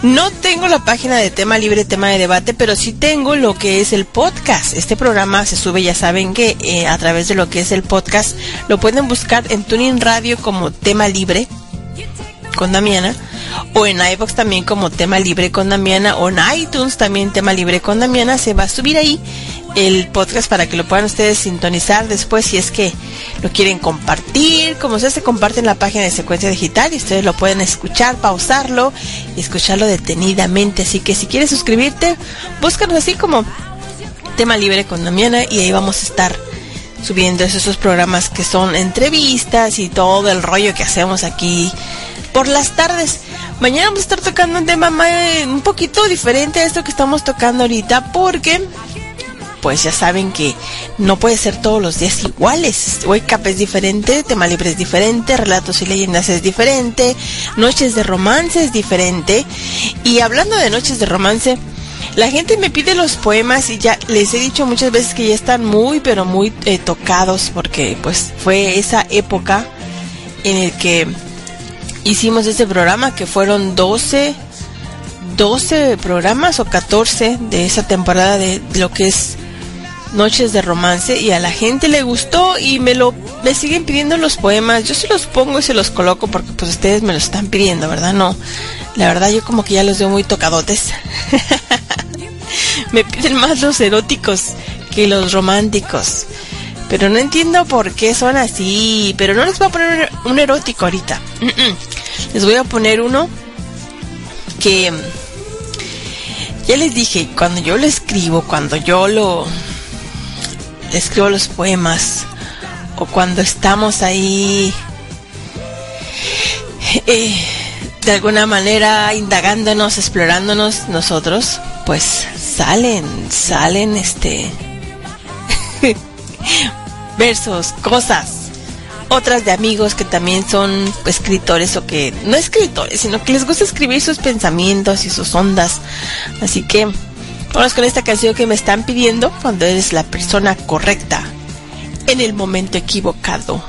no tengo la página de tema libre tema de debate pero sí tengo lo que es el podcast. Este programa se sube ya saben que eh, a través de lo que es el podcast lo pueden buscar en Tuning Radio como tema libre con Damiana o en iVoox también como tema libre con Damiana o en iTunes también tema libre con Damiana se va a subir ahí el podcast para que lo puedan ustedes sintonizar después si es que lo quieren compartir como sea se comparte en la página de secuencia digital y ustedes lo pueden escuchar pausarlo y escucharlo detenidamente así que si quieres suscribirte búscanos así como tema libre con Damiana y ahí vamos a estar subiendo esos programas que son entrevistas y todo el rollo que hacemos aquí por las tardes. Mañana vamos a estar tocando un tema más- un poquito diferente a esto que estamos tocando ahorita porque pues ya saben que no puede ser todos los días iguales. Wake Up es diferente, tema libre es diferente, relatos y leyendas es diferente, noches de romance es diferente. Y hablando de noches de romance, la gente me pide los poemas y ya les he dicho muchas veces que ya están muy pero muy eh, tocados porque pues fue esa época en el que hicimos este programa que fueron 12 12 programas o 14 de esa temporada de lo que es Noches de Romance y a la gente le gustó y me lo me siguen pidiendo los poemas. Yo se los pongo y se los coloco porque pues ustedes me los están pidiendo, ¿verdad? No. La verdad yo como que ya los veo muy tocadotes. me piden más los eróticos que los románticos. Pero no entiendo por qué son así. Pero no les voy a poner un erótico ahorita. Mm, mm. Les voy a poner uno que ya les dije, cuando yo lo escribo, cuando yo lo escribo los poemas o cuando estamos ahí eh, de alguna manera indagándonos, explorándonos nosotros, pues salen, salen este versos, cosas. Otras de amigos que también son escritores o que no escritores, sino que les gusta escribir sus pensamientos y sus ondas. Así que vamos con esta canción que me están pidiendo cuando eres la persona correcta en el momento equivocado.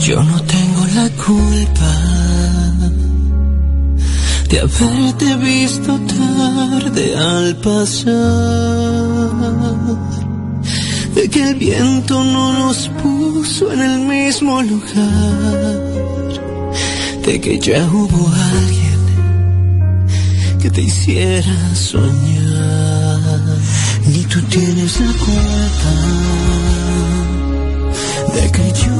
Yo no tengo la culpa de haberte visto tarde al pasar, de que el viento no nos puso en el mismo lugar, de que ya hubo alguien que te hiciera soñar. Ni tú tienes la culpa de que yo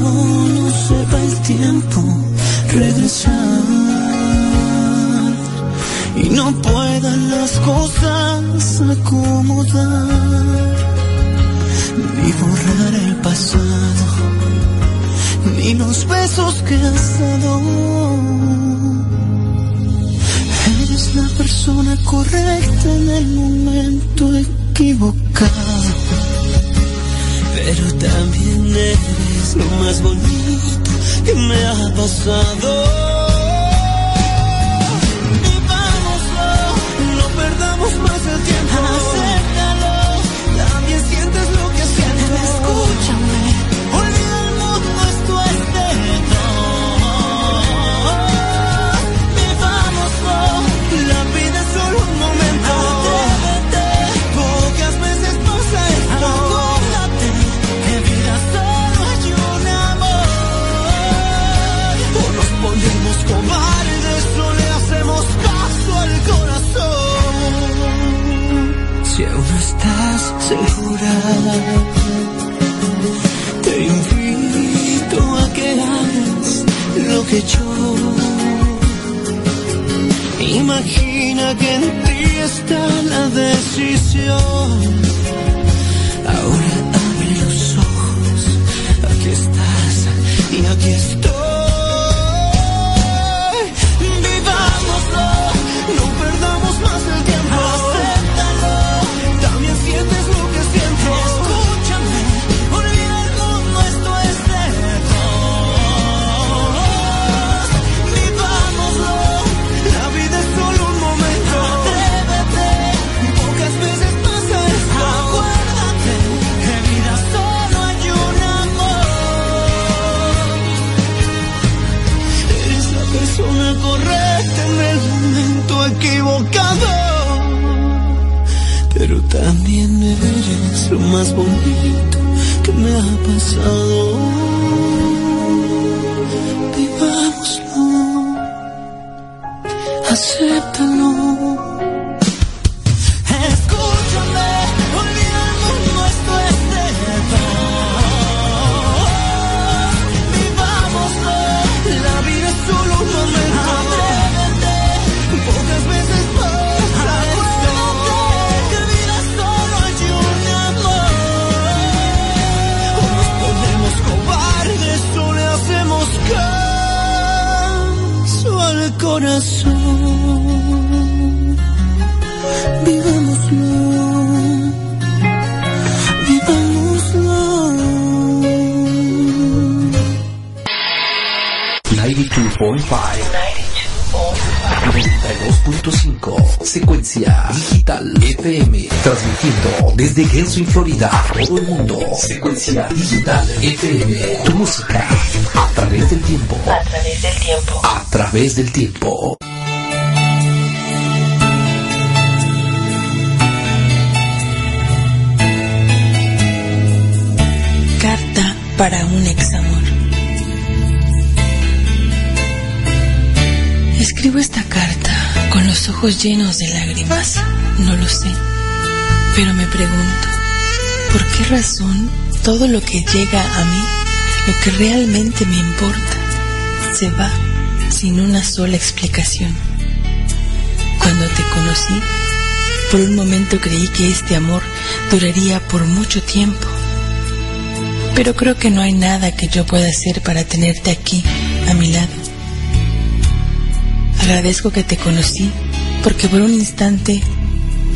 no sepa el tiempo regresar y no puedan las cosas acomodar. Ni borrar el pasado ni los besos que has dado. Eres la persona correcta en el momento equivocado. Pero también eres lo más bonito que me ha pasado. Más el te invito a que hagas lo que yo. Imagina que en ti está la decisión. Ahora abre los ojos, aquí estás y aquí estoy. Pecado. Pero también eres lo más bonito que me ha pasado. Transmitiendo desde Genshin, Florida Todo el mundo Secuencia Digital FM Tu música A través del tiempo A través del tiempo. A través del tiempo Carta para un examor. Escribo esta carta con los ojos llenos de lágrimas. No lo sé. Pero me pregunto, ¿por qué razón todo lo que llega a mí, lo que realmente me importa, se va sin una sola explicación? Cuando te conocí, por un momento creí que este amor duraría por mucho tiempo. Pero creo que no hay nada que yo pueda hacer para tenerte aquí, a mi lado. Agradezco que te conocí, porque por un instante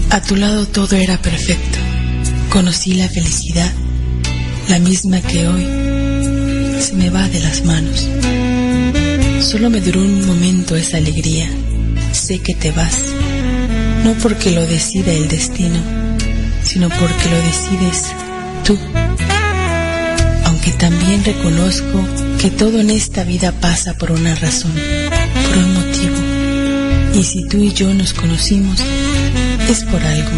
a tu lado todo era perfecto. Conocí la felicidad, la misma que hoy se me va de las manos. Solo me duró un momento esa alegría. Sé que te vas, no porque lo decida el destino, sino porque lo decides tú. Aunque también reconozco que todo en esta vida pasa por una razón, por un motivo. Y si tú y yo nos conocimos, es por algo.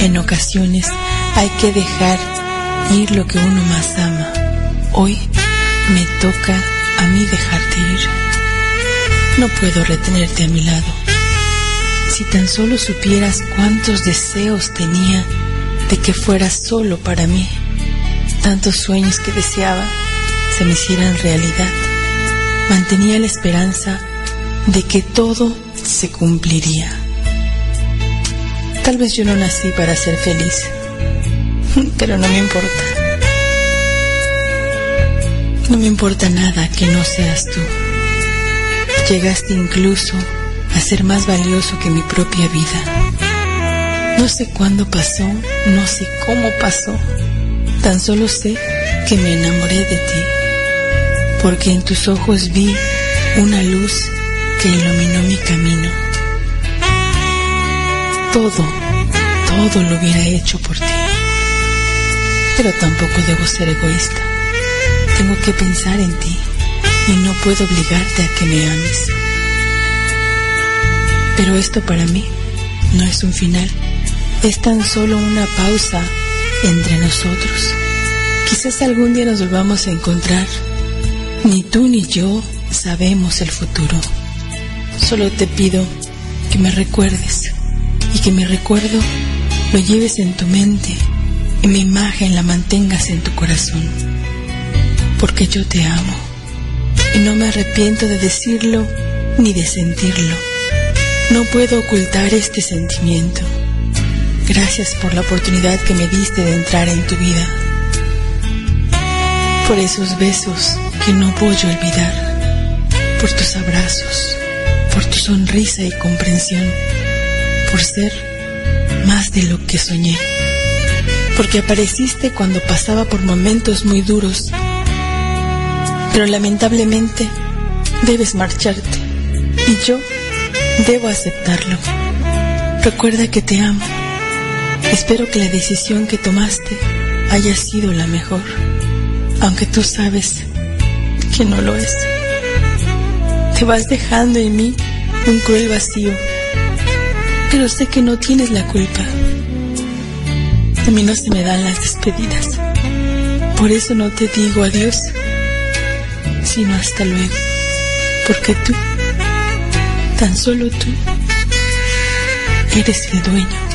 En ocasiones hay que dejar ir lo que uno más ama. Hoy me toca a mí dejarte ir. No puedo retenerte a mi lado. Si tan solo supieras cuántos deseos tenía de que fueras solo para mí, tantos sueños que deseaba se me hicieran realidad. Mantenía la esperanza de que todo se cumpliría. Tal vez yo no nací para ser feliz, pero no me importa. No me importa nada que no seas tú. Llegaste incluso a ser más valioso que mi propia vida. No sé cuándo pasó, no sé cómo pasó. Tan solo sé que me enamoré de ti, porque en tus ojos vi una luz que iluminó mi camino. Todo, todo lo hubiera hecho por ti. Pero tampoco debo ser egoísta. Tengo que pensar en ti y no puedo obligarte a que me ames. Pero esto para mí no es un final, es tan solo una pausa entre nosotros. Quizás algún día nos volvamos a encontrar. Ni tú ni yo sabemos el futuro. Solo te pido que me recuerdes y que mi recuerdo lo lleves en tu mente y mi imagen la mantengas en tu corazón. Porque yo te amo y no me arrepiento de decirlo ni de sentirlo. No puedo ocultar este sentimiento. Gracias por la oportunidad que me diste de entrar en tu vida. Por esos besos que no voy a olvidar. Por tus abrazos. Por tu sonrisa y comprensión. Por ser más de lo que soñé. Porque apareciste cuando pasaba por momentos muy duros. Pero lamentablemente debes marcharte. Y yo debo aceptarlo. Recuerda que te amo. Espero que la decisión que tomaste haya sido la mejor, aunque tú sabes que no lo es. Te vas dejando en mí un cruel vacío Pero sé que no tienes la culpa. A mí no se me dan las despedidas. Por eso no te digo adiós, sino hasta luego. Porque tú, tan solo tú, eres el dueño.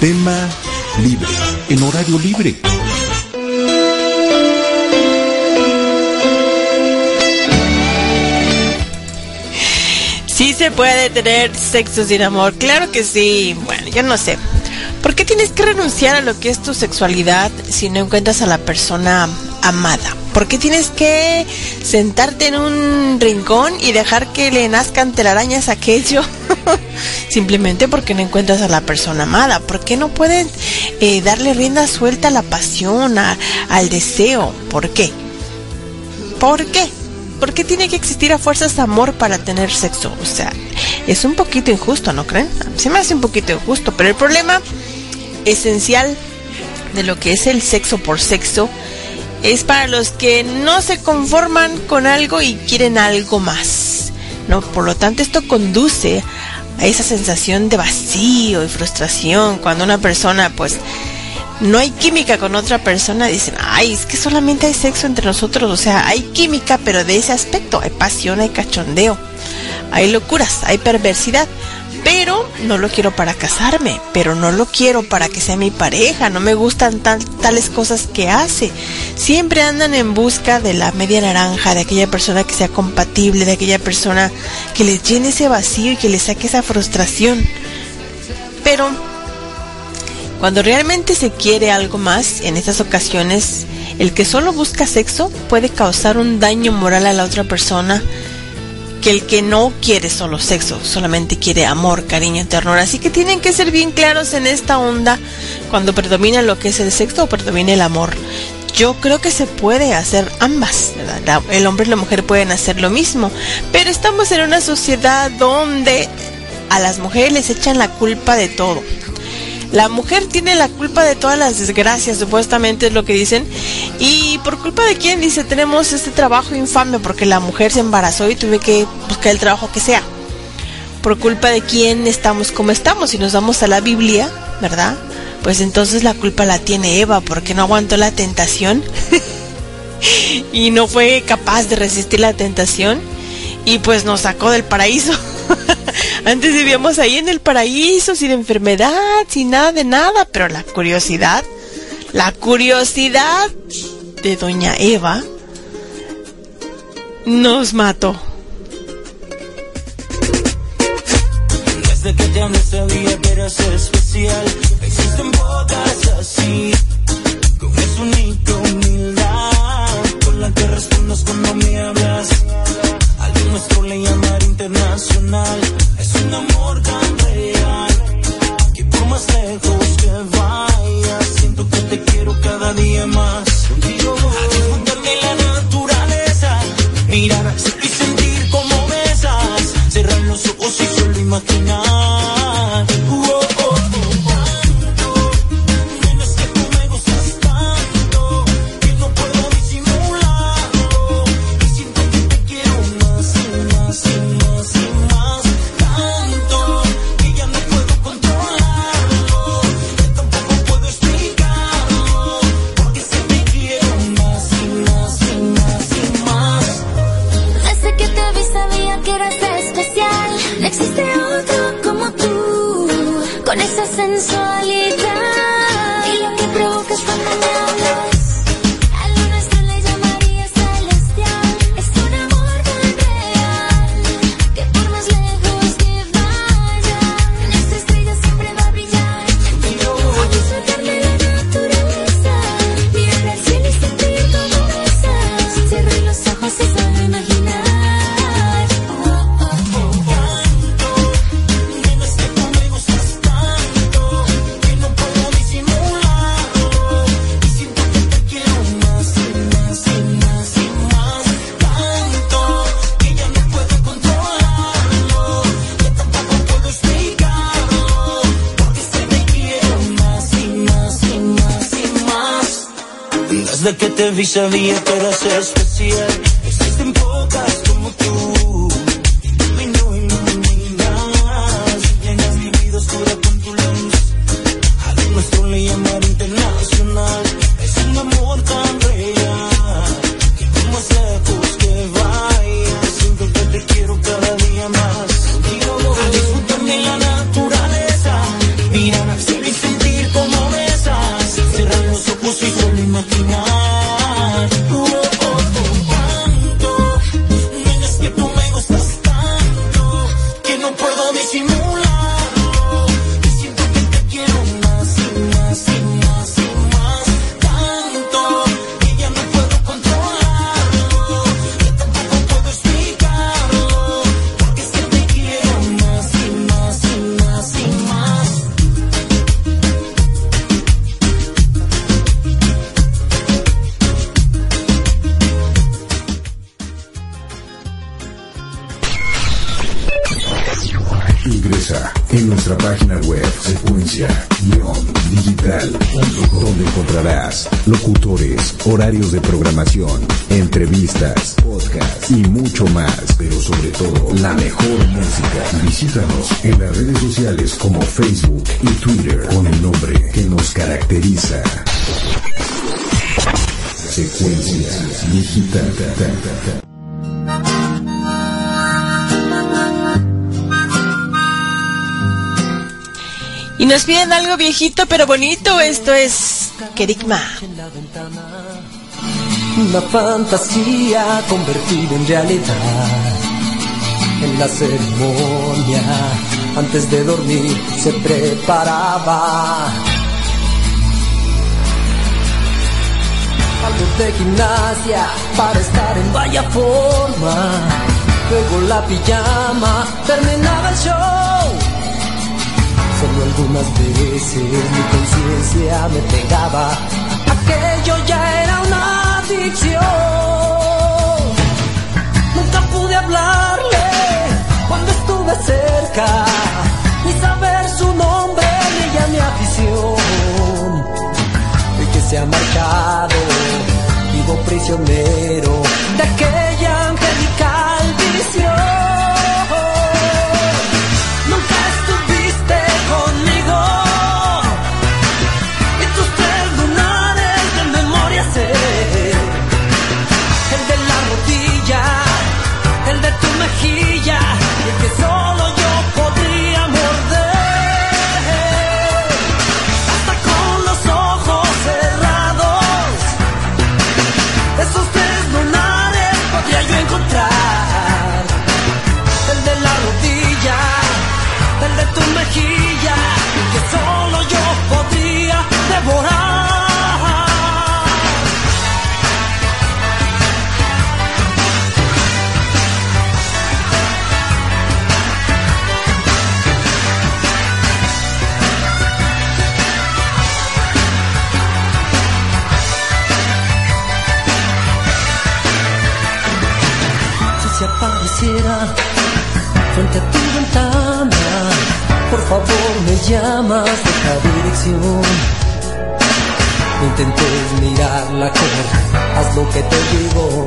Tema libre, en horario libre. Sí se puede tener sexo sin amor, claro que sí. Bueno, yo no sé. ¿Por qué tienes que renunciar a lo que es tu sexualidad si no encuentras a la persona amada? ¿Por qué tienes que sentarte en un rincón y dejar que le nazcan telarañas a aquello? Simplemente porque no encuentras a la persona amada. ¿Por qué no puedes eh, darle rienda suelta a la pasión, a- al deseo? ¿Por qué? ¿Por qué? ¿Por qué tiene que existir a fuerzas amor para tener sexo? O sea, es un poquito injusto, ¿no creen? Se me hace un poquito injusto, pero el problema esencial de lo que es el sexo por sexo es para los que no se conforman con algo y quieren algo más. ¿no? Por lo tanto, esto conduce esa sensación de vacío y frustración cuando una persona pues no hay química con otra persona, dicen, ay, es que solamente hay sexo entre nosotros, o sea, hay química, pero de ese aspecto, hay pasión, hay cachondeo, hay locuras, hay perversidad, no lo quiero para casarme, pero no lo quiero para que sea mi pareja, no me gustan tal- tales cosas que hace. Siempre andan en busca de la media naranja, de aquella persona que sea compatible, de aquella persona que les llene ese vacío y que les saque esa frustración. Pero cuando realmente se quiere algo más, en estas ocasiones, el que solo busca sexo puede causar un daño moral a la otra persona que el que no quiere solo sexo, solamente quiere amor, cariño, ternura. Así que tienen que ser bien claros en esta onda cuando predomina lo que es el sexo o predomina el amor. Yo creo que se puede hacer ambas, el hombre y la mujer pueden hacer lo mismo, pero estamos en una sociedad donde a las mujeres les echan la culpa de todo. La mujer tiene la culpa de todas las desgracias, supuestamente es lo que dicen. Y por culpa de quién dice, tenemos este trabajo infame porque la mujer se embarazó y tuve que buscar el trabajo que sea. Por culpa de quién estamos como estamos. Si nos vamos a la Biblia, ¿verdad? Pues entonces la culpa la tiene Eva porque no aguantó la tentación y no fue capaz de resistir la tentación y pues nos sacó del paraíso. Antes vivíamos ahí en el paraíso, sin enfermedad, sin nada de nada, pero la curiosidad, la curiosidad de doña Eva nos mató. Desde que te hablé sabía que eras especial. Existen pocas así, con esa única humildad, con la que respondes cuando me hablas. A lo nuestro le llamar internacional. Es un amor tan real, que por más lejos que vayas, siento que te quiero cada día más. Contigo a disfrutar la naturaleza, mirar y sentir como besas, cerrar los ojos y solo imaginar. Desde que te vi sabía que eras especial, horarios de programación, entrevistas, podcasts y mucho más, pero sobre todo la mejor música. Visítanos en las redes sociales como Facebook y Twitter con el nombre que nos caracteriza. Secuencia digital. Y nos piden algo viejito pero bonito. Esto es Kerigma. Una fantasía convertida en realidad. En la ceremonia, antes de dormir, se preparaba. Algo de gimnasia para estar en vaya forma. luego la pijama, terminaba el show. Solo algunas veces mi conciencia me pegaba, aquello ya era una Nunca pude hablarle cuando estuve cerca, ni saber su nombre ni ella mi afición. El que se ha marchado, vivo prisionero de aquella favor me llamas de esta dirección. No intentes mirarla con haz lo que te digo.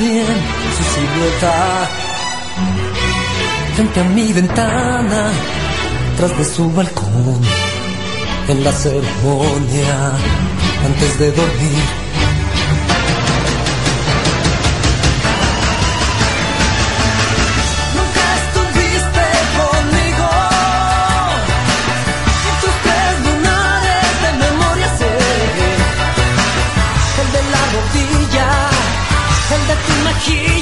Bien su silueta frente a mi ventana, tras de su balcón, en la ceremonia, antes de dormir. De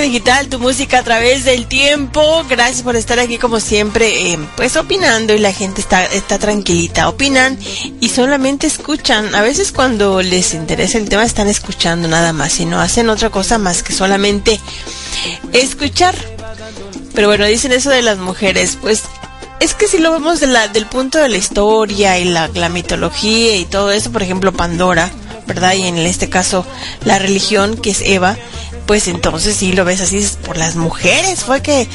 Digital, tu música a través del tiempo. Gracias por estar aquí como siempre, eh, pues opinando y la gente está, está tranquilita. Opinan y solamente escuchan. A veces cuando les interesa el tema están escuchando nada más y no hacen otra cosa más que solamente escuchar. Pero bueno, dicen eso de las mujeres, pues es que si lo vemos de la, del punto de la historia y la, la mitología y todo eso, por ejemplo Pandora, ¿verdad? Y en este caso la religión que es Eva, pues entonces sí lo ves así, por las mujeres fue que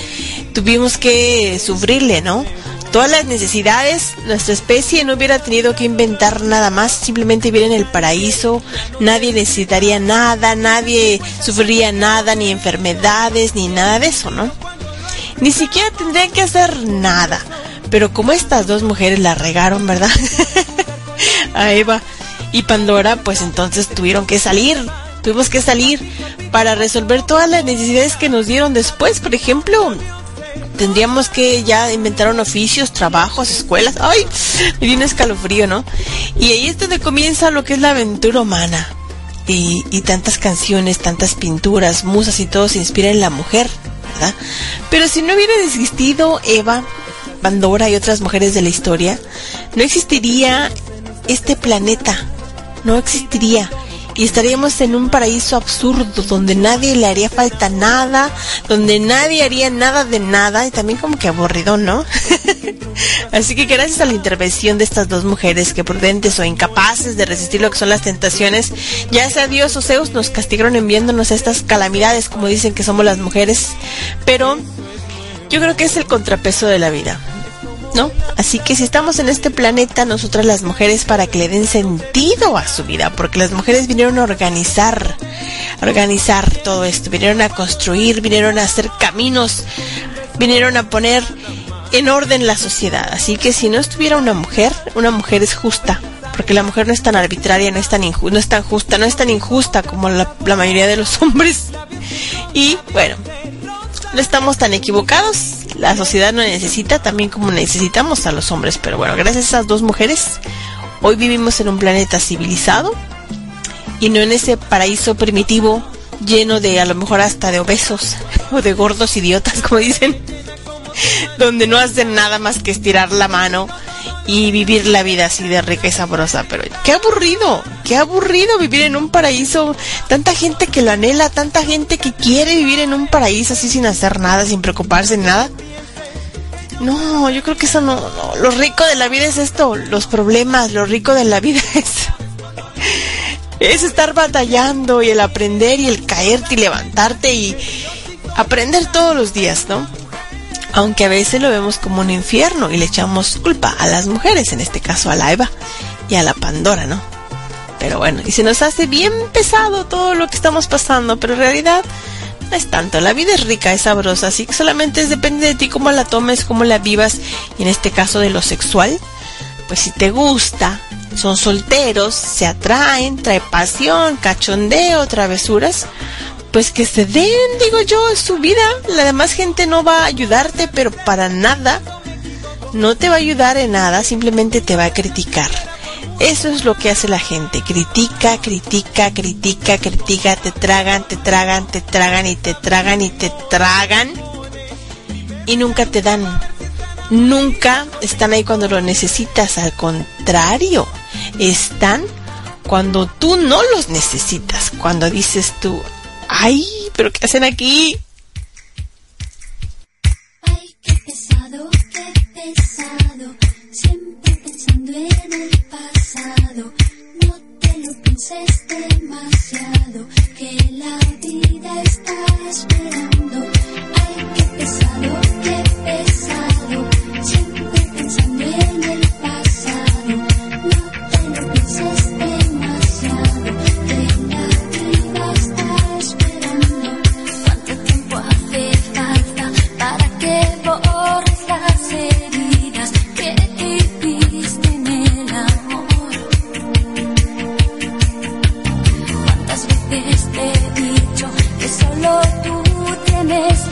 tuvimos que sufrirle, ¿no? Todas las necesidades, nuestra especie no hubiera tenido que inventar nada más, simplemente viviera en el paraíso, nadie necesitaría nada, nadie sufriría nada, ni enfermedades, ni nada de eso, ¿no? Ni siquiera tendrían que hacer nada. Pero como estas dos mujeres la regaron, ¿verdad? A Eva y Pandora, pues entonces tuvieron que salir. Tuvimos que salir para resolver todas las necesidades que nos dieron después. Por ejemplo, tendríamos que ya inventar oficios, trabajos, escuelas. ¡Ay! Me dio escalofrío, ¿no? Y ahí es donde comienza lo que es la aventura humana. y, y tantas canciones, tantas pinturas, musas y todo se inspira en la mujer, ¿verdad? Pero si no hubiera existido Eva, Pandora y otras mujeres de la historia, no existiría este planeta, no existiría. Y estaríamos en un paraíso absurdo donde nadie le haría falta nada, donde nadie haría nada de nada y también como que aburrido, ¿no? Así que gracias a la intervención de estas dos mujeres que prudentes o incapaces de resistir lo que son las tentaciones, ya sea Dios o Zeus nos castigaron enviándonos estas calamidades como dicen que somos las mujeres, pero yo creo que es el contrapeso de la vida. ¿No? Así que si estamos en este planeta, nosotras las mujeres, para que le den sentido a su vida, porque las mujeres vinieron a organizar, organizar todo esto, vinieron a construir, vinieron a hacer caminos, vinieron a poner en orden la sociedad. Así que si no estuviera una mujer, una mujer es justa, porque la mujer no es tan arbitraria, no es tan, inju- no es tan justa, no es tan injusta como la, la mayoría de los hombres. Y bueno, no estamos tan equivocados. La sociedad no necesita también como necesitamos a los hombres. Pero bueno, gracias a esas dos mujeres, hoy vivimos en un planeta civilizado y no en ese paraíso primitivo lleno de a lo mejor hasta de obesos o de gordos idiotas, como dicen, donde no hacen nada más que estirar la mano y vivir la vida así de rica y sabrosa. Pero qué aburrido, qué aburrido vivir en un paraíso. Tanta gente que lo anhela, tanta gente que quiere vivir en un paraíso así sin hacer nada, sin preocuparse en nada. No, yo creo que eso no, no. Lo rico de la vida es esto, los problemas, lo rico de la vida es es estar batallando y el aprender y el caerte y levantarte y aprender todos los días, ¿no? Aunque a veces lo vemos como un infierno y le echamos culpa a las mujeres, en este caso a la Eva y a la Pandora, ¿no? Pero bueno, y se nos hace bien pesado todo lo que estamos pasando, pero en realidad no es tanto. La vida es rica, es sabrosa, así que solamente depende de ti cómo la tomes, cómo la vivas, y en este caso de lo sexual, pues si te gusta, son solteros, se atraen, trae pasión, cachondeo, travesuras, pues que se den, digo yo, su vida. La demás gente no va a ayudarte, pero para nada. No te va a ayudar en nada, simplemente te va a criticar. Eso es lo que hace la gente. Critica, critica, critica, critica, te tragan, te tragan, te tragan y te tragan y te tragan. Y nunca te dan. Nunca están ahí cuando lo necesitas. Al contrario, están cuando tú no los necesitas. Cuando dices tú, ay, pero ¿qué hacen aquí? Ay, qué pesado, qué pesado. Siempre pensando en el pasado. No te lo pienses demasiado. Que la vida está esperando. Ay, qué pesado, qué pesado.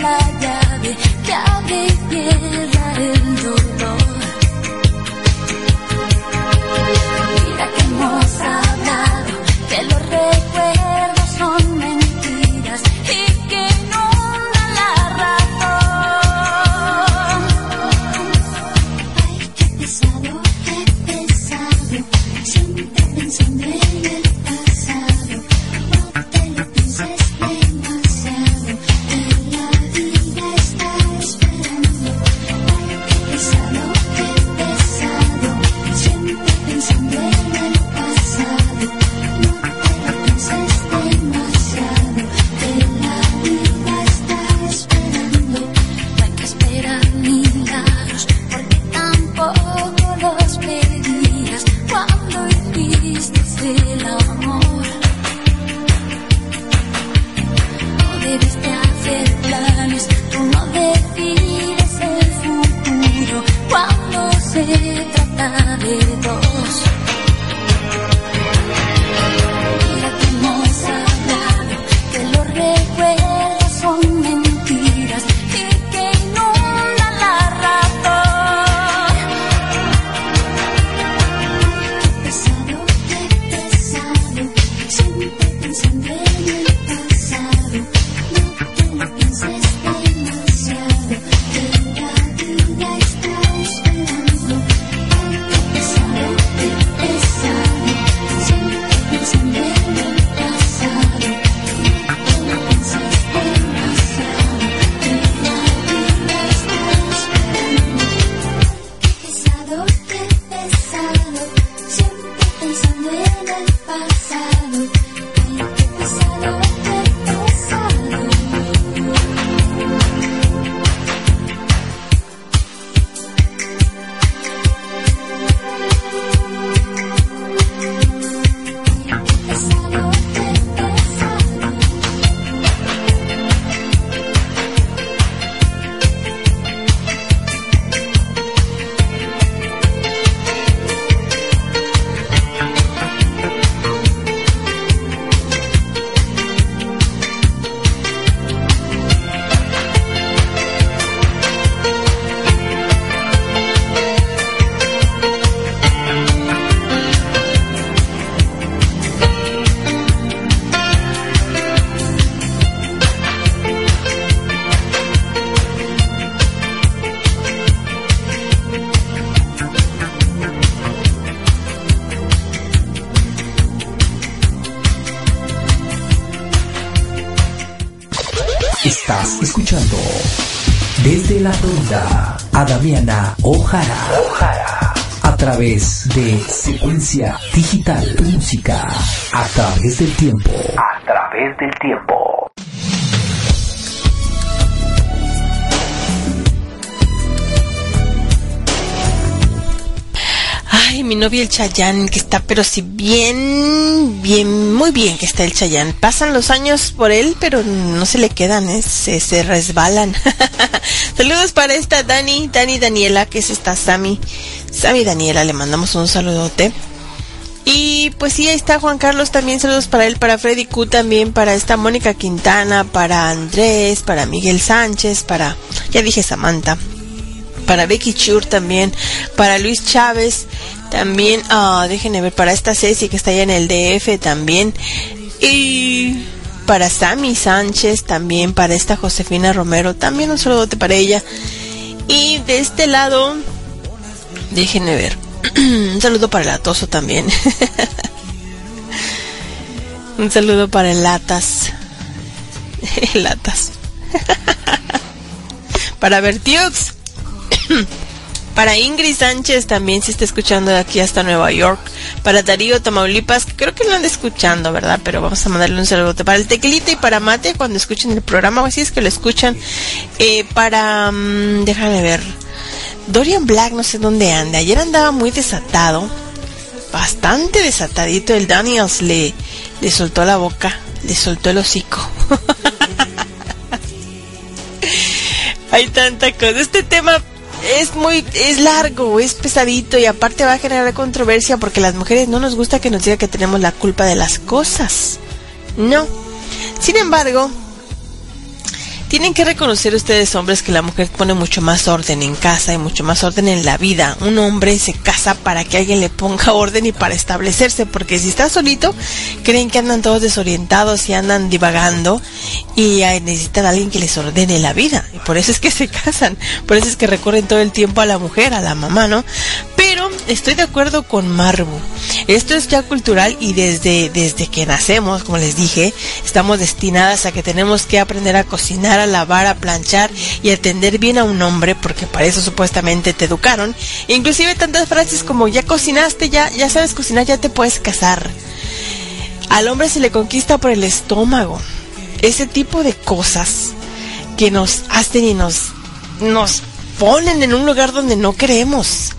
Tienes la través del tiempo. A través del tiempo. Ay, mi novio el Chayán, que está, pero si bien, bien, muy bien que está el Chayán. Pasan los años por él, pero no se le quedan, ¿eh? se, se resbalan. Saludos para esta Dani, Dani Daniela, que es esta Sami. Sami Daniela, le mandamos un saludote. Pues sí, ahí está Juan Carlos también, saludos para él, para Freddy Q también, para esta Mónica Quintana, para Andrés, para Miguel Sánchez, para, ya dije Samantha, para Becky Chur también, para Luis Chávez, también, ah, déjenme ver, para esta Ceci que está allá en el DF también, y para Sammy Sánchez también, para esta Josefina Romero, también un saludote para ella, y de este lado, déjenme ver, un saludo para el Atoso también, un saludo para el Latas, Latas, para Vertiux, para Ingrid Sánchez también si está escuchando de aquí hasta Nueva York. Para Darío Tamaulipas, creo que lo anda escuchando, ¿verdad? Pero vamos a mandarle un saludo. Para el Tequilita y para Mate cuando escuchen el programa, o así es que lo escuchan. Eh, para, mm, déjame ver. Dorian Black, no sé dónde anda. Ayer andaba muy desatado. Bastante desatadito. El Daniels le, le soltó la boca. Le soltó el hocico. Hay tanta cosa. Este tema es muy es largo, es pesadito y aparte va a generar controversia porque las mujeres no nos gusta que nos diga que tenemos la culpa de las cosas. No. Sin embargo, tienen que reconocer ustedes hombres que la mujer pone mucho más orden en casa y mucho más orden en la vida. Un hombre se casa para que alguien le ponga orden y para establecerse, porque si está solito, creen que andan todos desorientados y andan divagando y ay, necesitan a alguien que les ordene la vida. Y por eso es que se casan, por eso es que recorren todo el tiempo a la mujer, a la mamá, ¿no? Pero estoy de acuerdo con Marbu. Esto es ya cultural y desde, desde que nacemos, como les dije, estamos destinadas a que tenemos que aprender a cocinar, a lavar, a planchar y atender bien a un hombre, porque para eso supuestamente te educaron. Inclusive tantas frases como ya cocinaste, ya, ya sabes cocinar, ya te puedes casar. Al hombre se le conquista por el estómago. Ese tipo de cosas que nos hacen y nos, nos ponen en un lugar donde no queremos.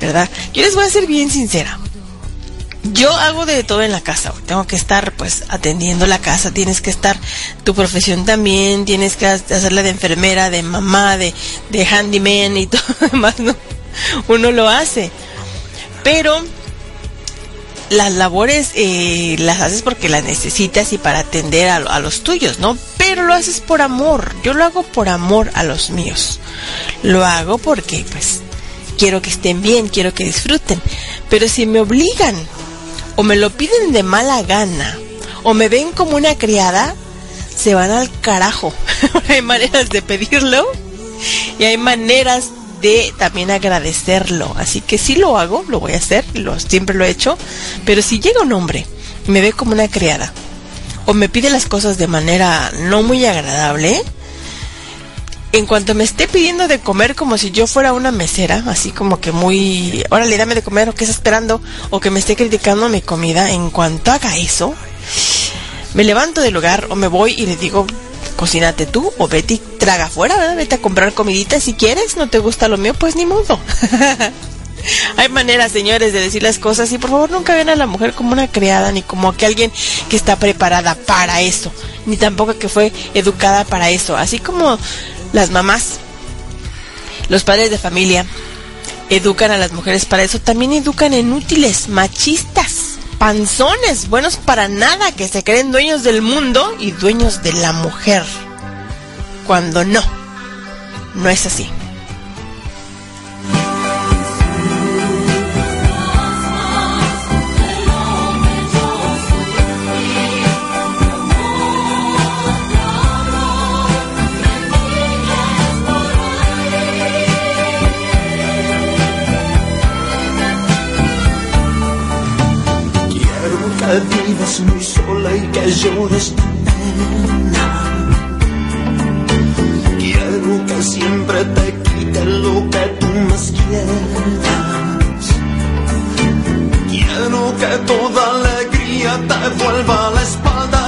¿Verdad? Yo les voy a ser bien sincera. Yo hago de todo en la casa. Tengo que estar pues atendiendo la casa, tienes que estar tu profesión también, tienes que hacerla de enfermera, de mamá, de, de handyman y todo demás, ¿no? Uno lo hace. Pero las labores eh, las haces porque las necesitas y para atender a, a los tuyos, ¿no? Pero lo haces por amor. Yo lo hago por amor a los míos. Lo hago porque pues quiero que estén bien, quiero que disfruten. Pero si me obligan o me lo piden de mala gana o me ven como una criada, se van al carajo. hay maneras de pedirlo y hay maneras de también agradecerlo. Así que si lo hago, lo voy a hacer, lo, siempre lo he hecho. Pero si llega un hombre y me ve como una criada o me pide las cosas de manera no muy agradable, en cuanto me esté pidiendo de comer como si yo fuera una mesera, así como que muy, órale, dame de comer o que está esperando, o que me esté criticando mi comida, en cuanto haga eso, me levanto del lugar o me voy y le digo, cocínate tú o vete traga afuera, ¿verdad? Vete a comprar comidita si quieres, no te gusta lo mío, pues ni modo. Hay maneras, señores, de decir las cosas y por favor nunca vean a la mujer como una criada ni como que alguien que está preparada para eso, ni tampoco que fue educada para eso, así como las mamás, los padres de familia educan a las mujeres para eso, también educan en útiles, machistas, panzones, buenos para nada, que se creen dueños del mundo y dueños de la mujer. Cuando no, no es así. Que vivas muy sola y que llores tu pena. Quiero que siempre te quite lo que tú más quieras. Quiero que toda alegría te vuelva a la espalda,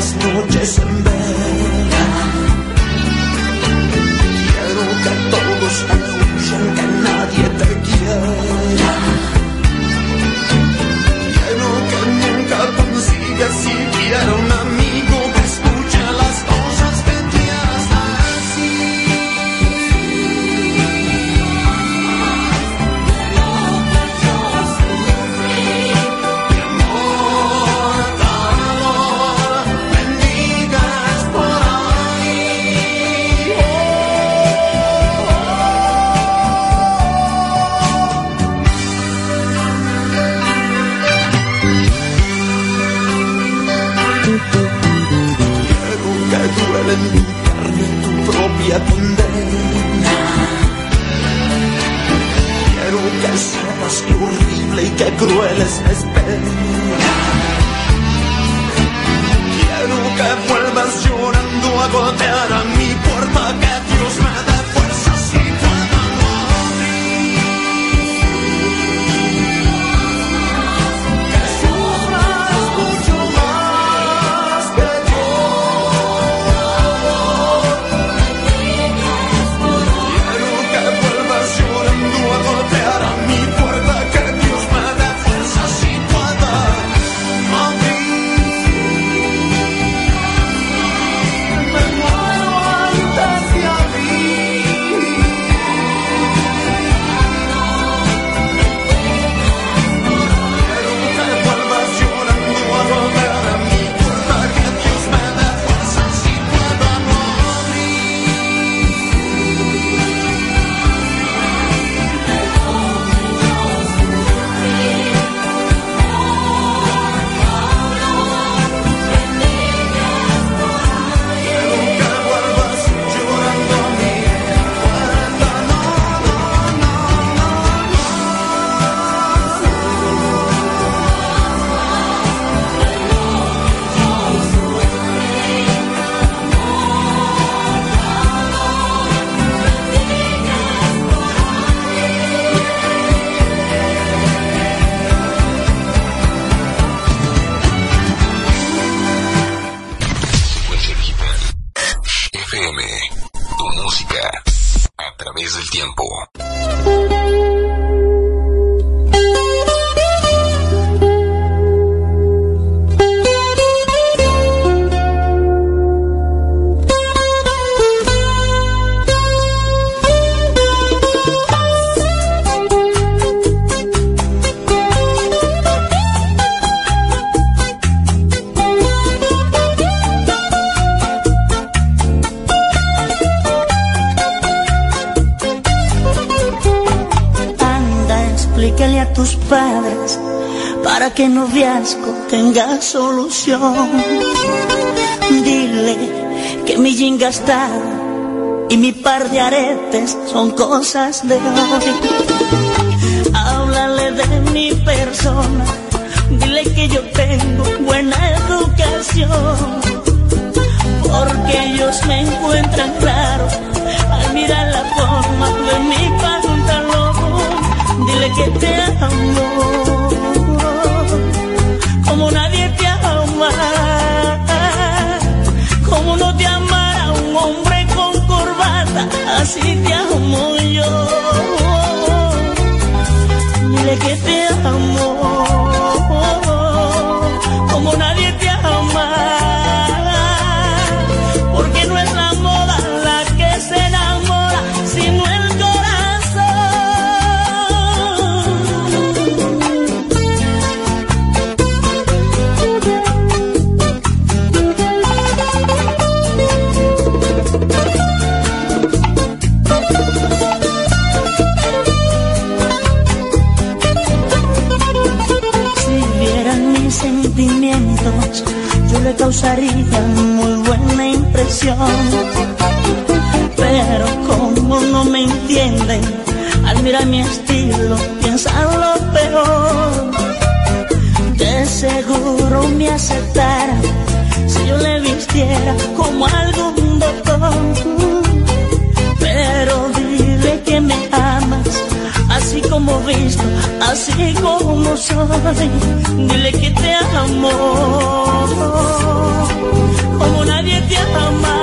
noches en vela. Quiero que todos huyan, que nadie te quiera. Quiero que nunca consigas siquiera un Quiero que sepas que horrible y que cruel es la espera. Quiero que vuelvas llorando a golpear a mi y mi par de aretes son cosas de hoy. Háblale de mi persona, dile que yo tengo buena educación, porque ellos me encuentran claro al mirar la forma de mi pantalón. Dile que te amo, como nadie así te amo yo. Dile que te amo, causaría muy buena impresión. Pero como no me entienden, al mirar mi estilo piensan lo peor. De seguro me aceptara si yo le vistiera como algún como visto, así como soy. Dile que te amo, como nadie te ama,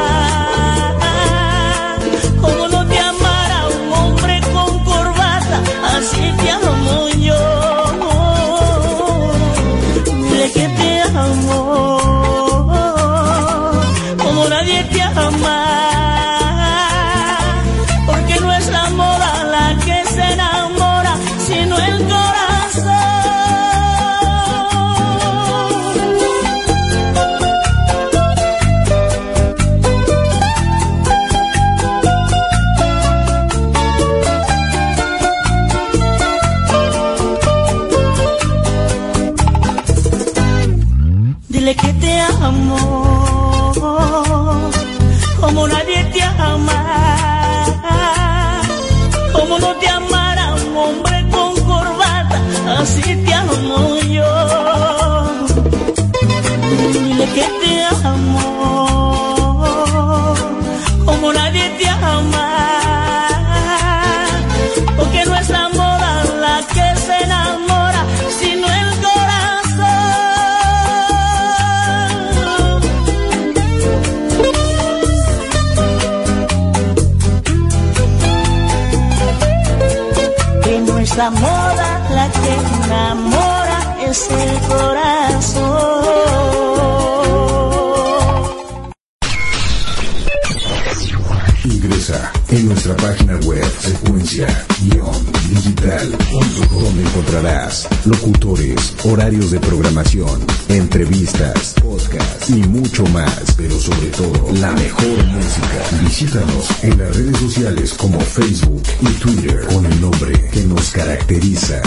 secuencia-digital.com donde encontrarás locutores, horarios de programación, entrevistas, podcasts y mucho más, pero sobre todo la mejor música. Visítanos en las redes sociales como Facebook y Twitter con el nombre que nos caracteriza.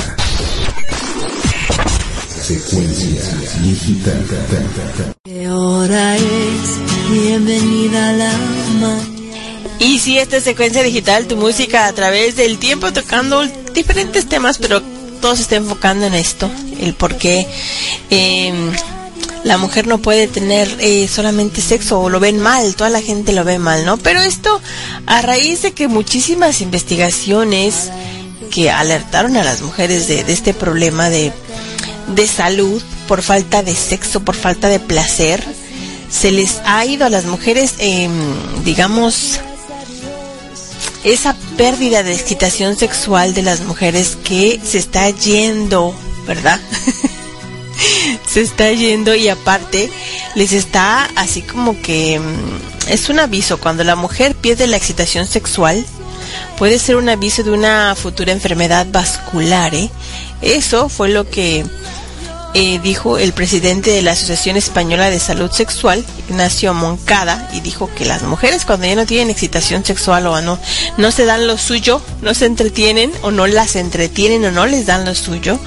Secuencia digital. ¿Qué hora es? Si esta es secuencia digital, tu música a través del tiempo tocando diferentes temas, pero todo se está enfocando en esto, el por qué eh, la mujer no puede tener eh, solamente sexo o lo ven mal, toda la gente lo ve mal, ¿no? Pero esto a raíz de que muchísimas investigaciones que alertaron a las mujeres de, este problema de, de salud por falta de sexo, por falta de placer, se les ha ido a las mujeres, eh, digamos, esa pérdida de excitación sexual de las mujeres que se está yendo, ¿verdad? se está yendo y aparte les está así como que mm, es un aviso cuando la mujer pierde la excitación sexual puede ser un aviso de una futura enfermedad vascular ¿eh? eso fue lo que eh, dijo el presidente de la Asociación Española de Salud Sexual, Ignacio Moncada, y dijo que las mujeres cuando ya no tienen excitación sexual o no, no se dan lo suyo, no se entretienen o no las entretienen o no les dan lo suyo,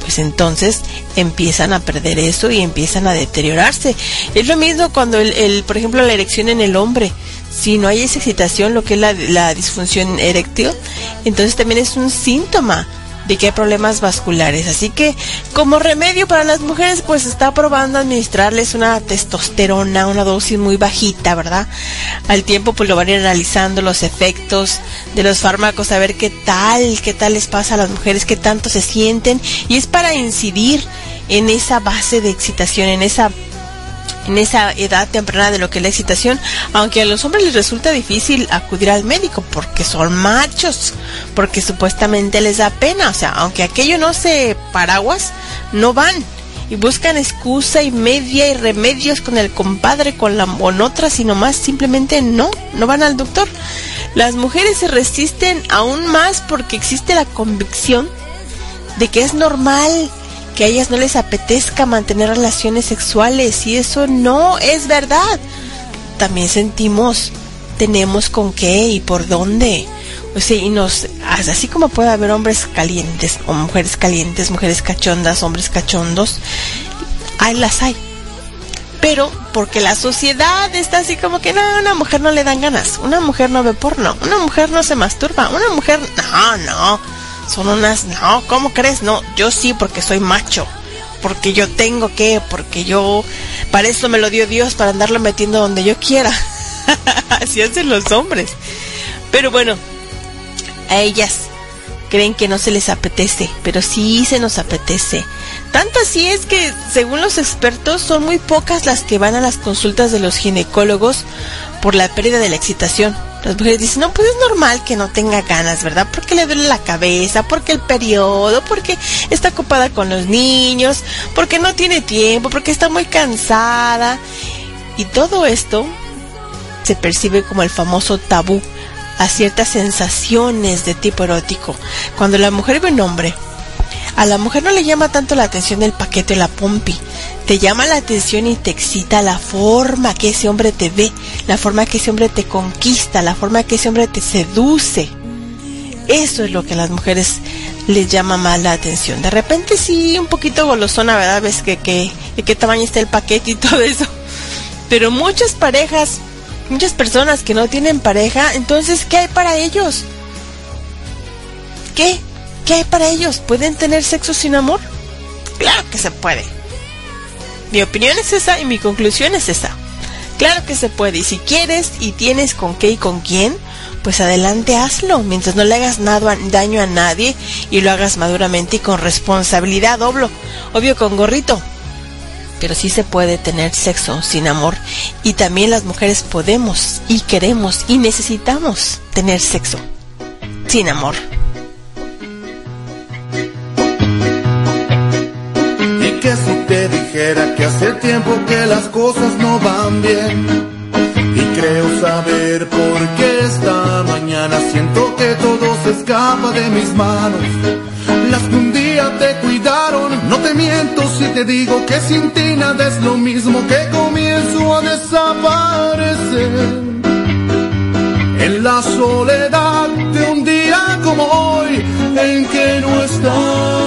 pues entonces empiezan a perder eso y empiezan a deteriorarse. Es lo mismo cuando, el, el, por ejemplo, la erección en el hombre, si no hay esa excitación, lo que es la, la disfunción eréctil, entonces también es un síntoma de que hay problemas vasculares. Así que como remedio para las mujeres, pues está probando administrarles una testosterona, una dosis muy bajita, ¿verdad? Al tiempo pues lo van a ir analizando los efectos de los fármacos, a ver qué tal, qué tal les pasa a las mujeres, qué tanto se sienten. Y es para incidir en esa base de excitación, en esa en esa edad temprana de lo que es la excitación, aunque a los hombres les resulta difícil acudir al médico porque son machos, porque supuestamente les da pena, o sea, aunque aquello no se paraguas, no van y buscan excusa y media y remedios con el compadre, con la con otra, sino más simplemente no, no van al doctor. Las mujeres se resisten aún más porque existe la convicción de que es normal que a ellas no les apetezca mantener relaciones sexuales y eso no es verdad. También sentimos, tenemos con qué y por dónde. O sea, y nos, así como puede haber hombres calientes o mujeres calientes, mujeres cachondas, hombres cachondos, ahí las hay. Pero porque la sociedad está así como que no, a una mujer no le dan ganas, una mujer no ve porno, una mujer no se masturba, una mujer, no, no, son unas, no, ¿cómo crees? No, yo sí porque soy macho, porque yo tengo que, porque yo, para eso me lo dio Dios, para andarlo metiendo donde yo quiera. Así hacen los hombres. Pero bueno, a ellas creen que no se les apetece, pero sí se nos apetece. Tanto así es que, según los expertos, son muy pocas las que van a las consultas de los ginecólogos por la pérdida de la excitación. Las mujeres dicen, no, pues es normal que no tenga ganas, ¿verdad? Porque le duele la cabeza, porque el periodo, porque está ocupada con los niños, porque no tiene tiempo, porque está muy cansada. Y todo esto se percibe como el famoso tabú a ciertas sensaciones de tipo erótico. Cuando la mujer ve un hombre, a la mujer no le llama tanto la atención el paquete o la pompi. Te llama la atención y te excita la forma que ese hombre te ve, la forma que ese hombre te conquista, la forma que ese hombre te seduce. Eso es lo que a las mujeres les llama más la atención. De repente sí, un poquito golosona, ¿verdad? Ves que, que, de qué tamaño está el paquete y todo eso. Pero muchas parejas, muchas personas que no tienen pareja, entonces, ¿qué hay para ellos? ¿Qué? ¿Qué hay para ellos? ¿Pueden tener sexo sin amor? Claro que se puede. Mi opinión es esa y mi conclusión es esa. Claro que se puede. Y si quieres y tienes con qué y con quién, pues adelante hazlo. Mientras no le hagas daño a nadie y lo hagas maduramente y con responsabilidad, obvio, obvio con gorrito. Pero sí se puede tener sexo sin amor. Y también las mujeres podemos y queremos y necesitamos tener sexo sin amor. Te dijera que hace tiempo que las cosas no van bien y creo saber por qué esta mañana siento que todo se escapa de mis manos. Las que un día te cuidaron, no te miento si te digo que sin ti nada es lo mismo que comienzo a desaparecer. En la soledad de un día como hoy en que no estás.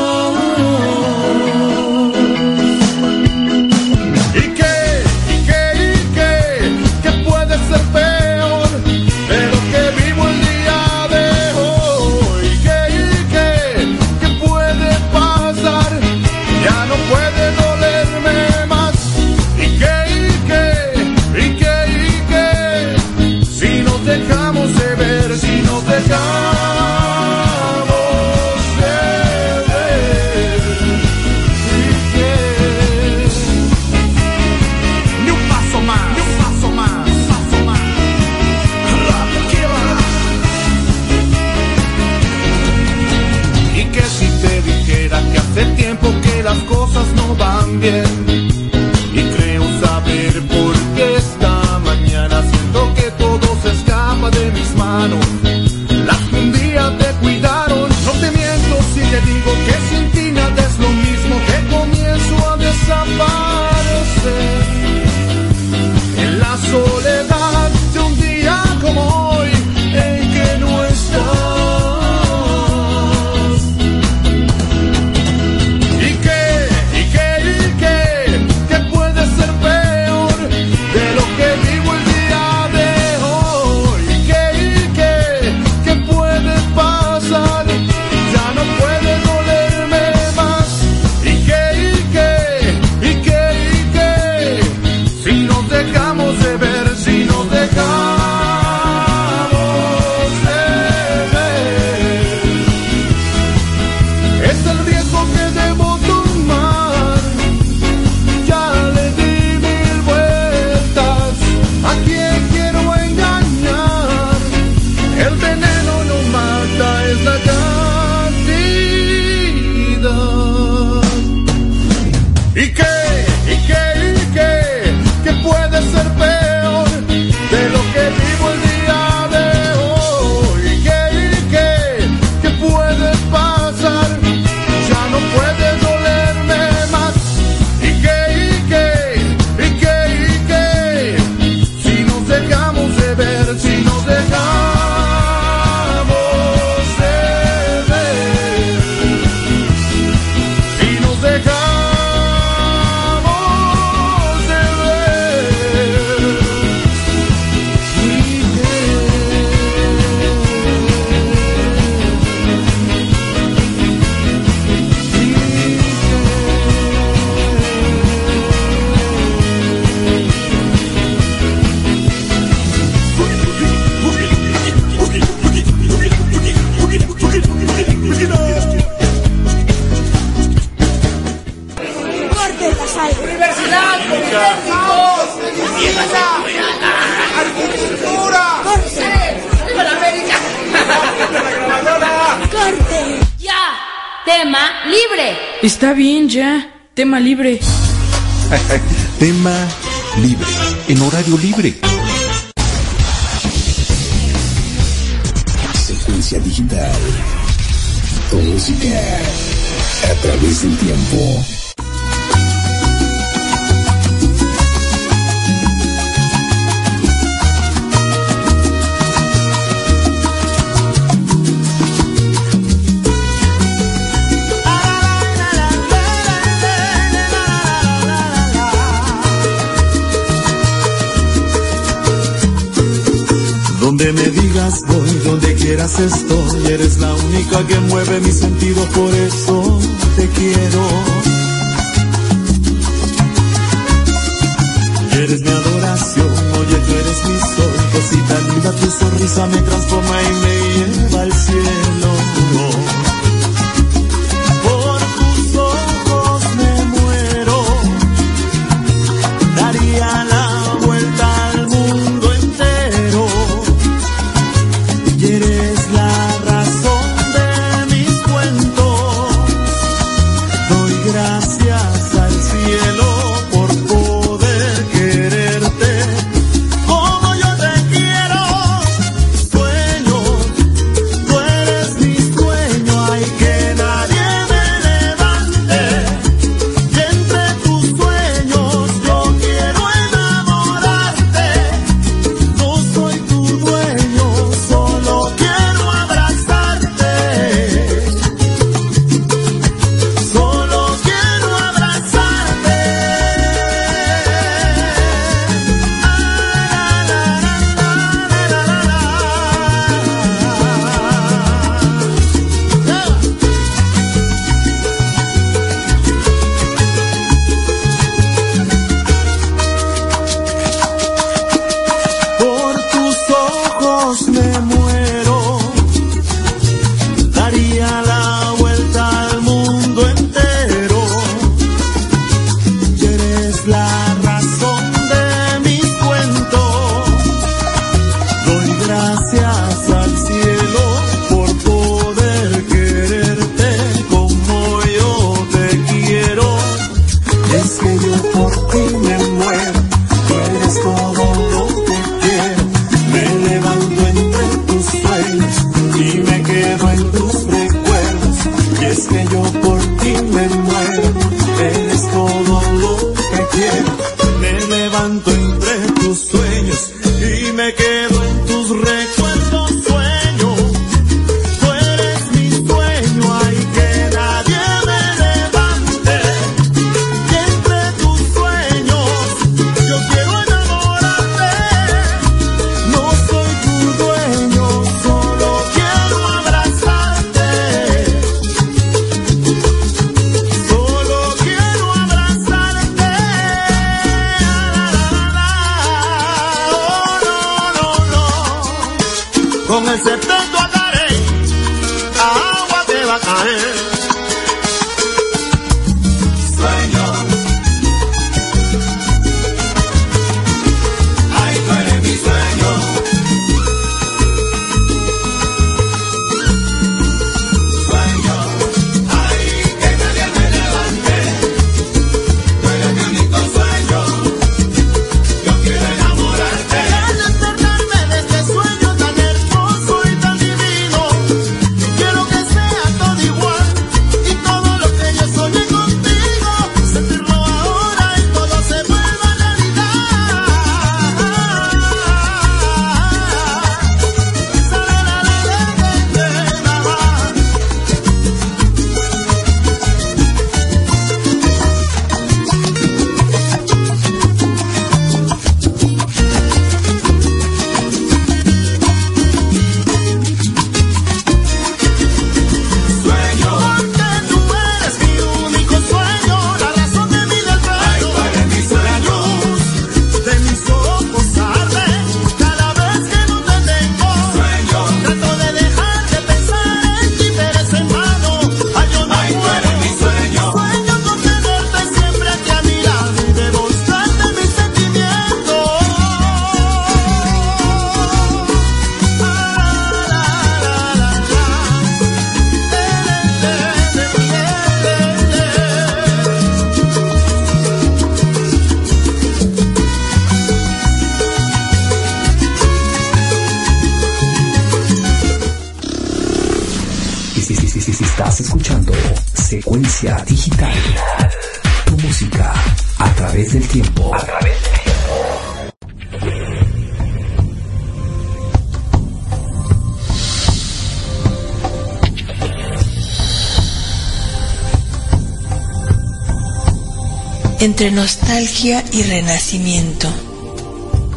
Nostalgia y renacimiento.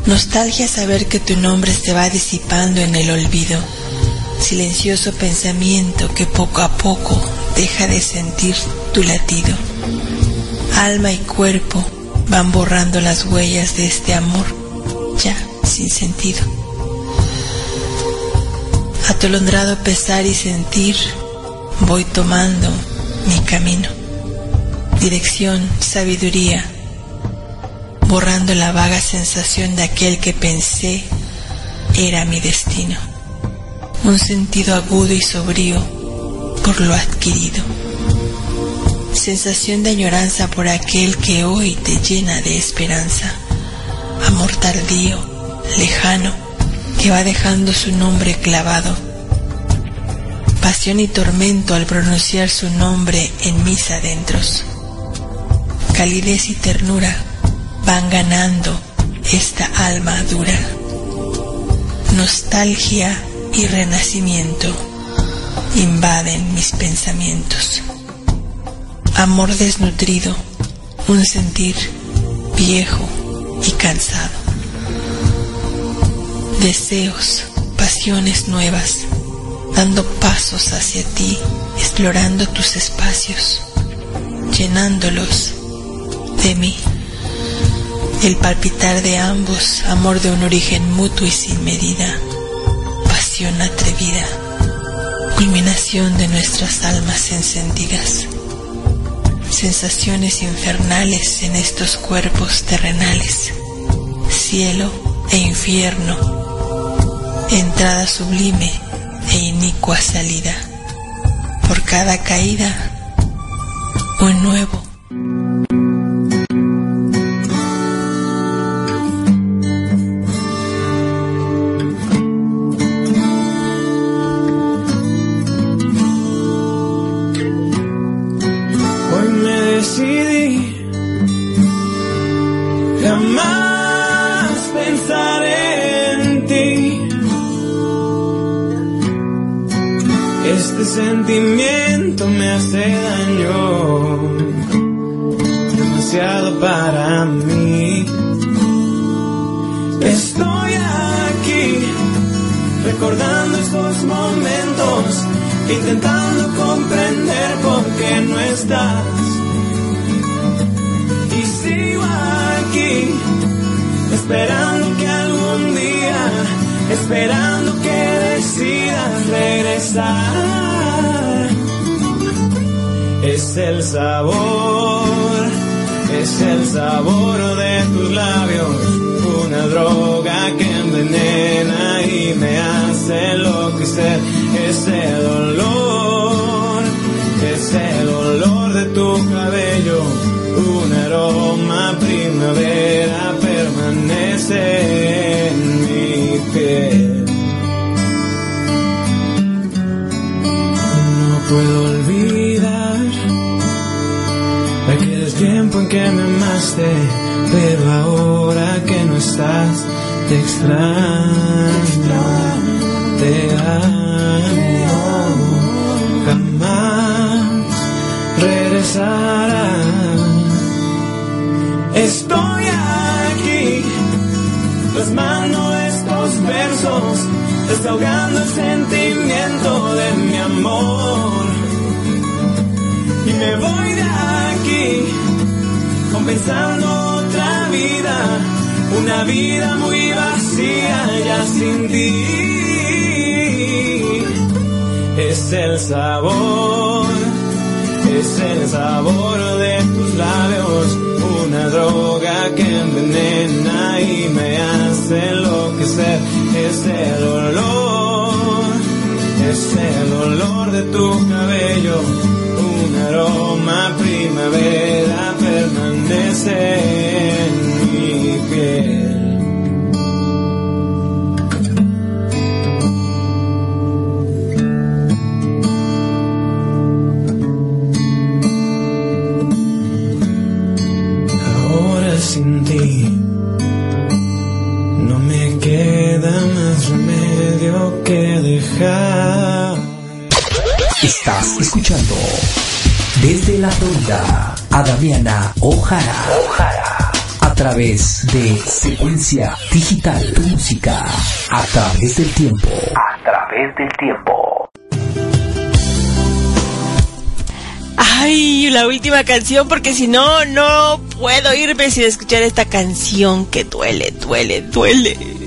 Nostalgia saber que tu nombre se va disipando en el olvido. Silencioso pensamiento que poco a poco deja de sentir tu latido. Alma y cuerpo van borrando las huellas de este amor ya sin sentido. Atolondrado pesar y sentir, voy tomando mi camino. Dirección, sabiduría, borrando la vaga sensación de aquel que pensé era mi destino. Un sentido agudo y sobrío por lo adquirido. Sensación de añoranza por aquel que hoy te llena de esperanza. Amor tardío, lejano, que va dejando su nombre clavado. Pasión y tormento al pronunciar su nombre en mis adentros. Calidez y ternura van ganando esta alma dura. Nostalgia y renacimiento invaden mis pensamientos. Amor desnutrido, un sentir viejo y cansado. Deseos, pasiones nuevas, dando pasos hacia ti, explorando tus espacios, llenándolos de mí. El palpitar de ambos, amor de un origen mutuo y sin medida, pasión atrevida, culminación de nuestras almas encendidas, sensaciones infernales en estos cuerpos terrenales, cielo e infierno, entrada sublime e inicua salida, por cada caída, un nuevo es el sabor de tus labios, una droga que envenena y me hace enloquecer. Es el olor, es el olor de tu cabello, un aroma primavera permanece Estás escuchando desde la Florida a Damiana Ojara. A través de Secuencia Digital, tu música a través del tiempo. A través del tiempo. Ay, la última canción, porque si no, no puedo irme sin escuchar esta canción que duele, duele, duele.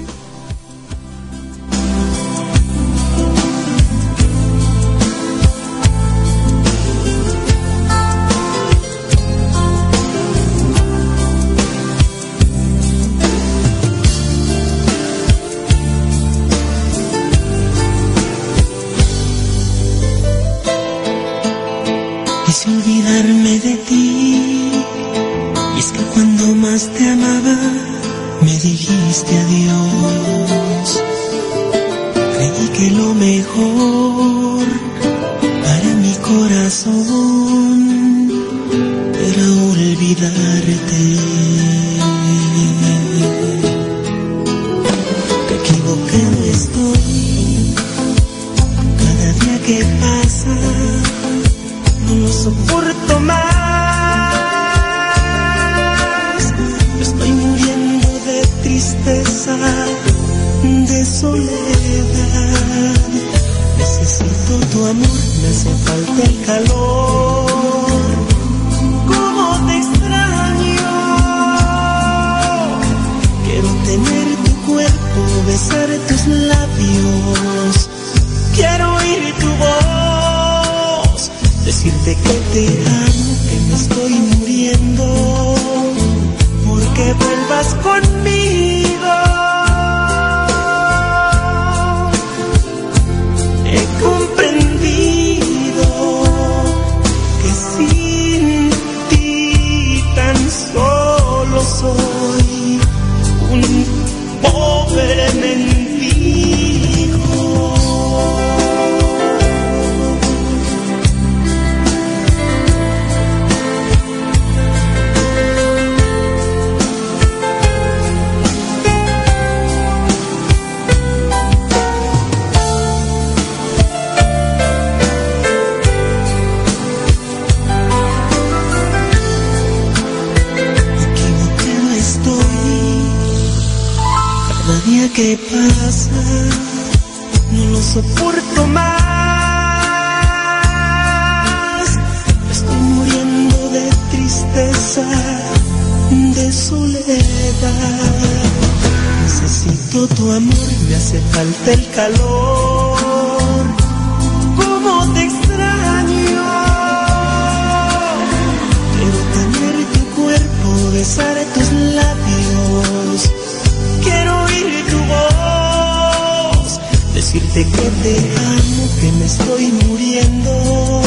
Amo, que me estoy muriendo.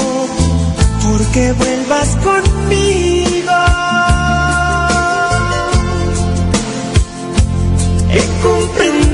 Porque vuelvas conmigo. He comprendido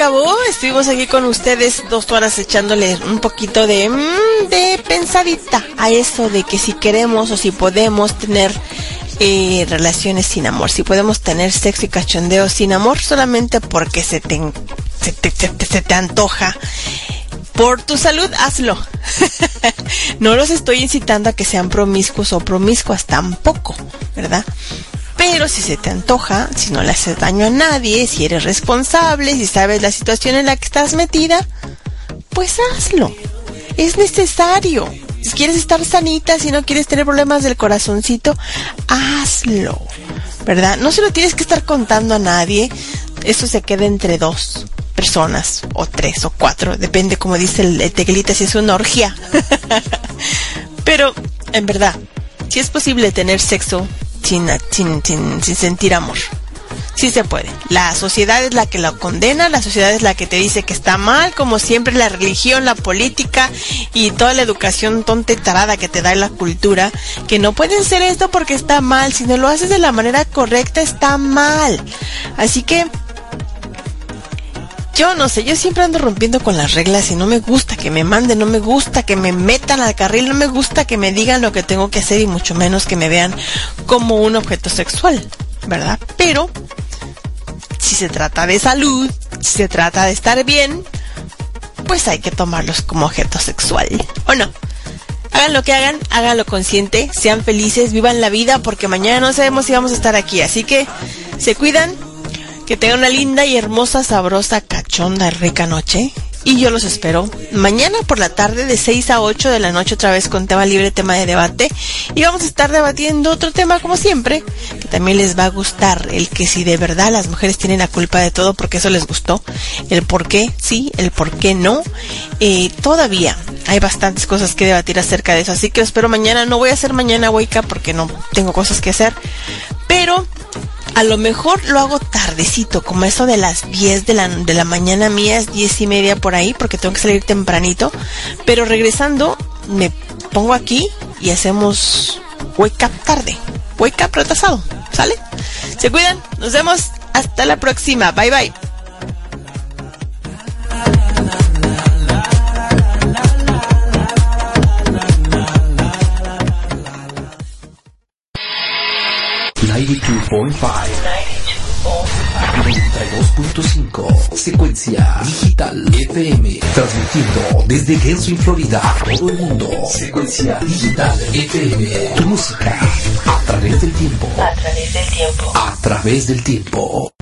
acabó. Estuvimos aquí con ustedes dos horas echándole un poquito de, mm, de pensadita a eso de que si queremos o si podemos tener eh, relaciones sin amor, si podemos tener sexo y cachondeo sin amor solamente porque se te, se te, se te- se te antoja. Por tu salud, hazlo. no los estoy incitando a que sean promiscuos o promiscuas tampoco, ¿verdad? Pero si se te antoja, si no le haces daño a nadie, si eres responsable, si sabes la situación en la que estás metida, pues hazlo. Es necesario. Si quieres estar sanita, si no quieres tener problemas del corazoncito, hazlo. ¿Verdad? No se lo tienes que estar contando a nadie. Eso se queda entre dos. personas, o tres, o cuatro, depende como dice el, el tequilita si es una orgía. Pero, en verdad, si es posible tener sexo sin, sin, sin, sin sentir amor. Sí se puede. La sociedad es la que lo condena, la sociedad es la que te dice que está mal, como siempre la religión, la política y toda la educación tonta y tarada que te da la cultura, que no pueden ser esto porque está mal, si no lo haces de la manera correcta está mal. Así que yo no sé, yo siempre ando rompiendo con las reglas y no me gusta que me manden, no me gusta que me metan al carril, no me gusta que me digan lo que tengo que hacer y mucho menos que me vean como un objeto sexual, ¿verdad? Pero si se trata de salud, si se trata de estar bien, pues hay que tomarlos como objeto sexual, ¿o no? Hagan lo que hagan, háganlo consciente, sean felices, vivan la vida, porque mañana no sabemos si vamos a estar aquí. Así que se cuidan, que tengan una linda y hermosa, sabrosa, cachonda, rica noche. Y yo los espero mañana por la tarde de 6 a 8 de la noche otra vez con tema libre, tema de debate. Y vamos a estar debatiendo otro tema como siempre, que también les va a gustar, el que si de verdad las mujeres tienen la culpa de todo porque eso les gustó, el por qué sí, el por qué no. Eh, todavía hay bastantes cosas que debatir acerca de eso, así que lo espero mañana. No voy a hacer mañana Up porque no tengo cosas que hacer, pero a lo mejor lo hago tardecito, como eso de las 10 de la, de la mañana mías, 10 y media por ahí, porque tengo que salir tempranito. Pero regresando, me pongo aquí y hacemos wake up tarde, wake up retrasado, ¿sale? Se cuidan, nos vemos, hasta la próxima, bye bye. 92.5 Secuencia Digital FM Transmitiendo desde Genshin, Florida a todo el mundo. Secuencia Digital FM Tu música a través del tiempo. A través del tiempo. A través del tiempo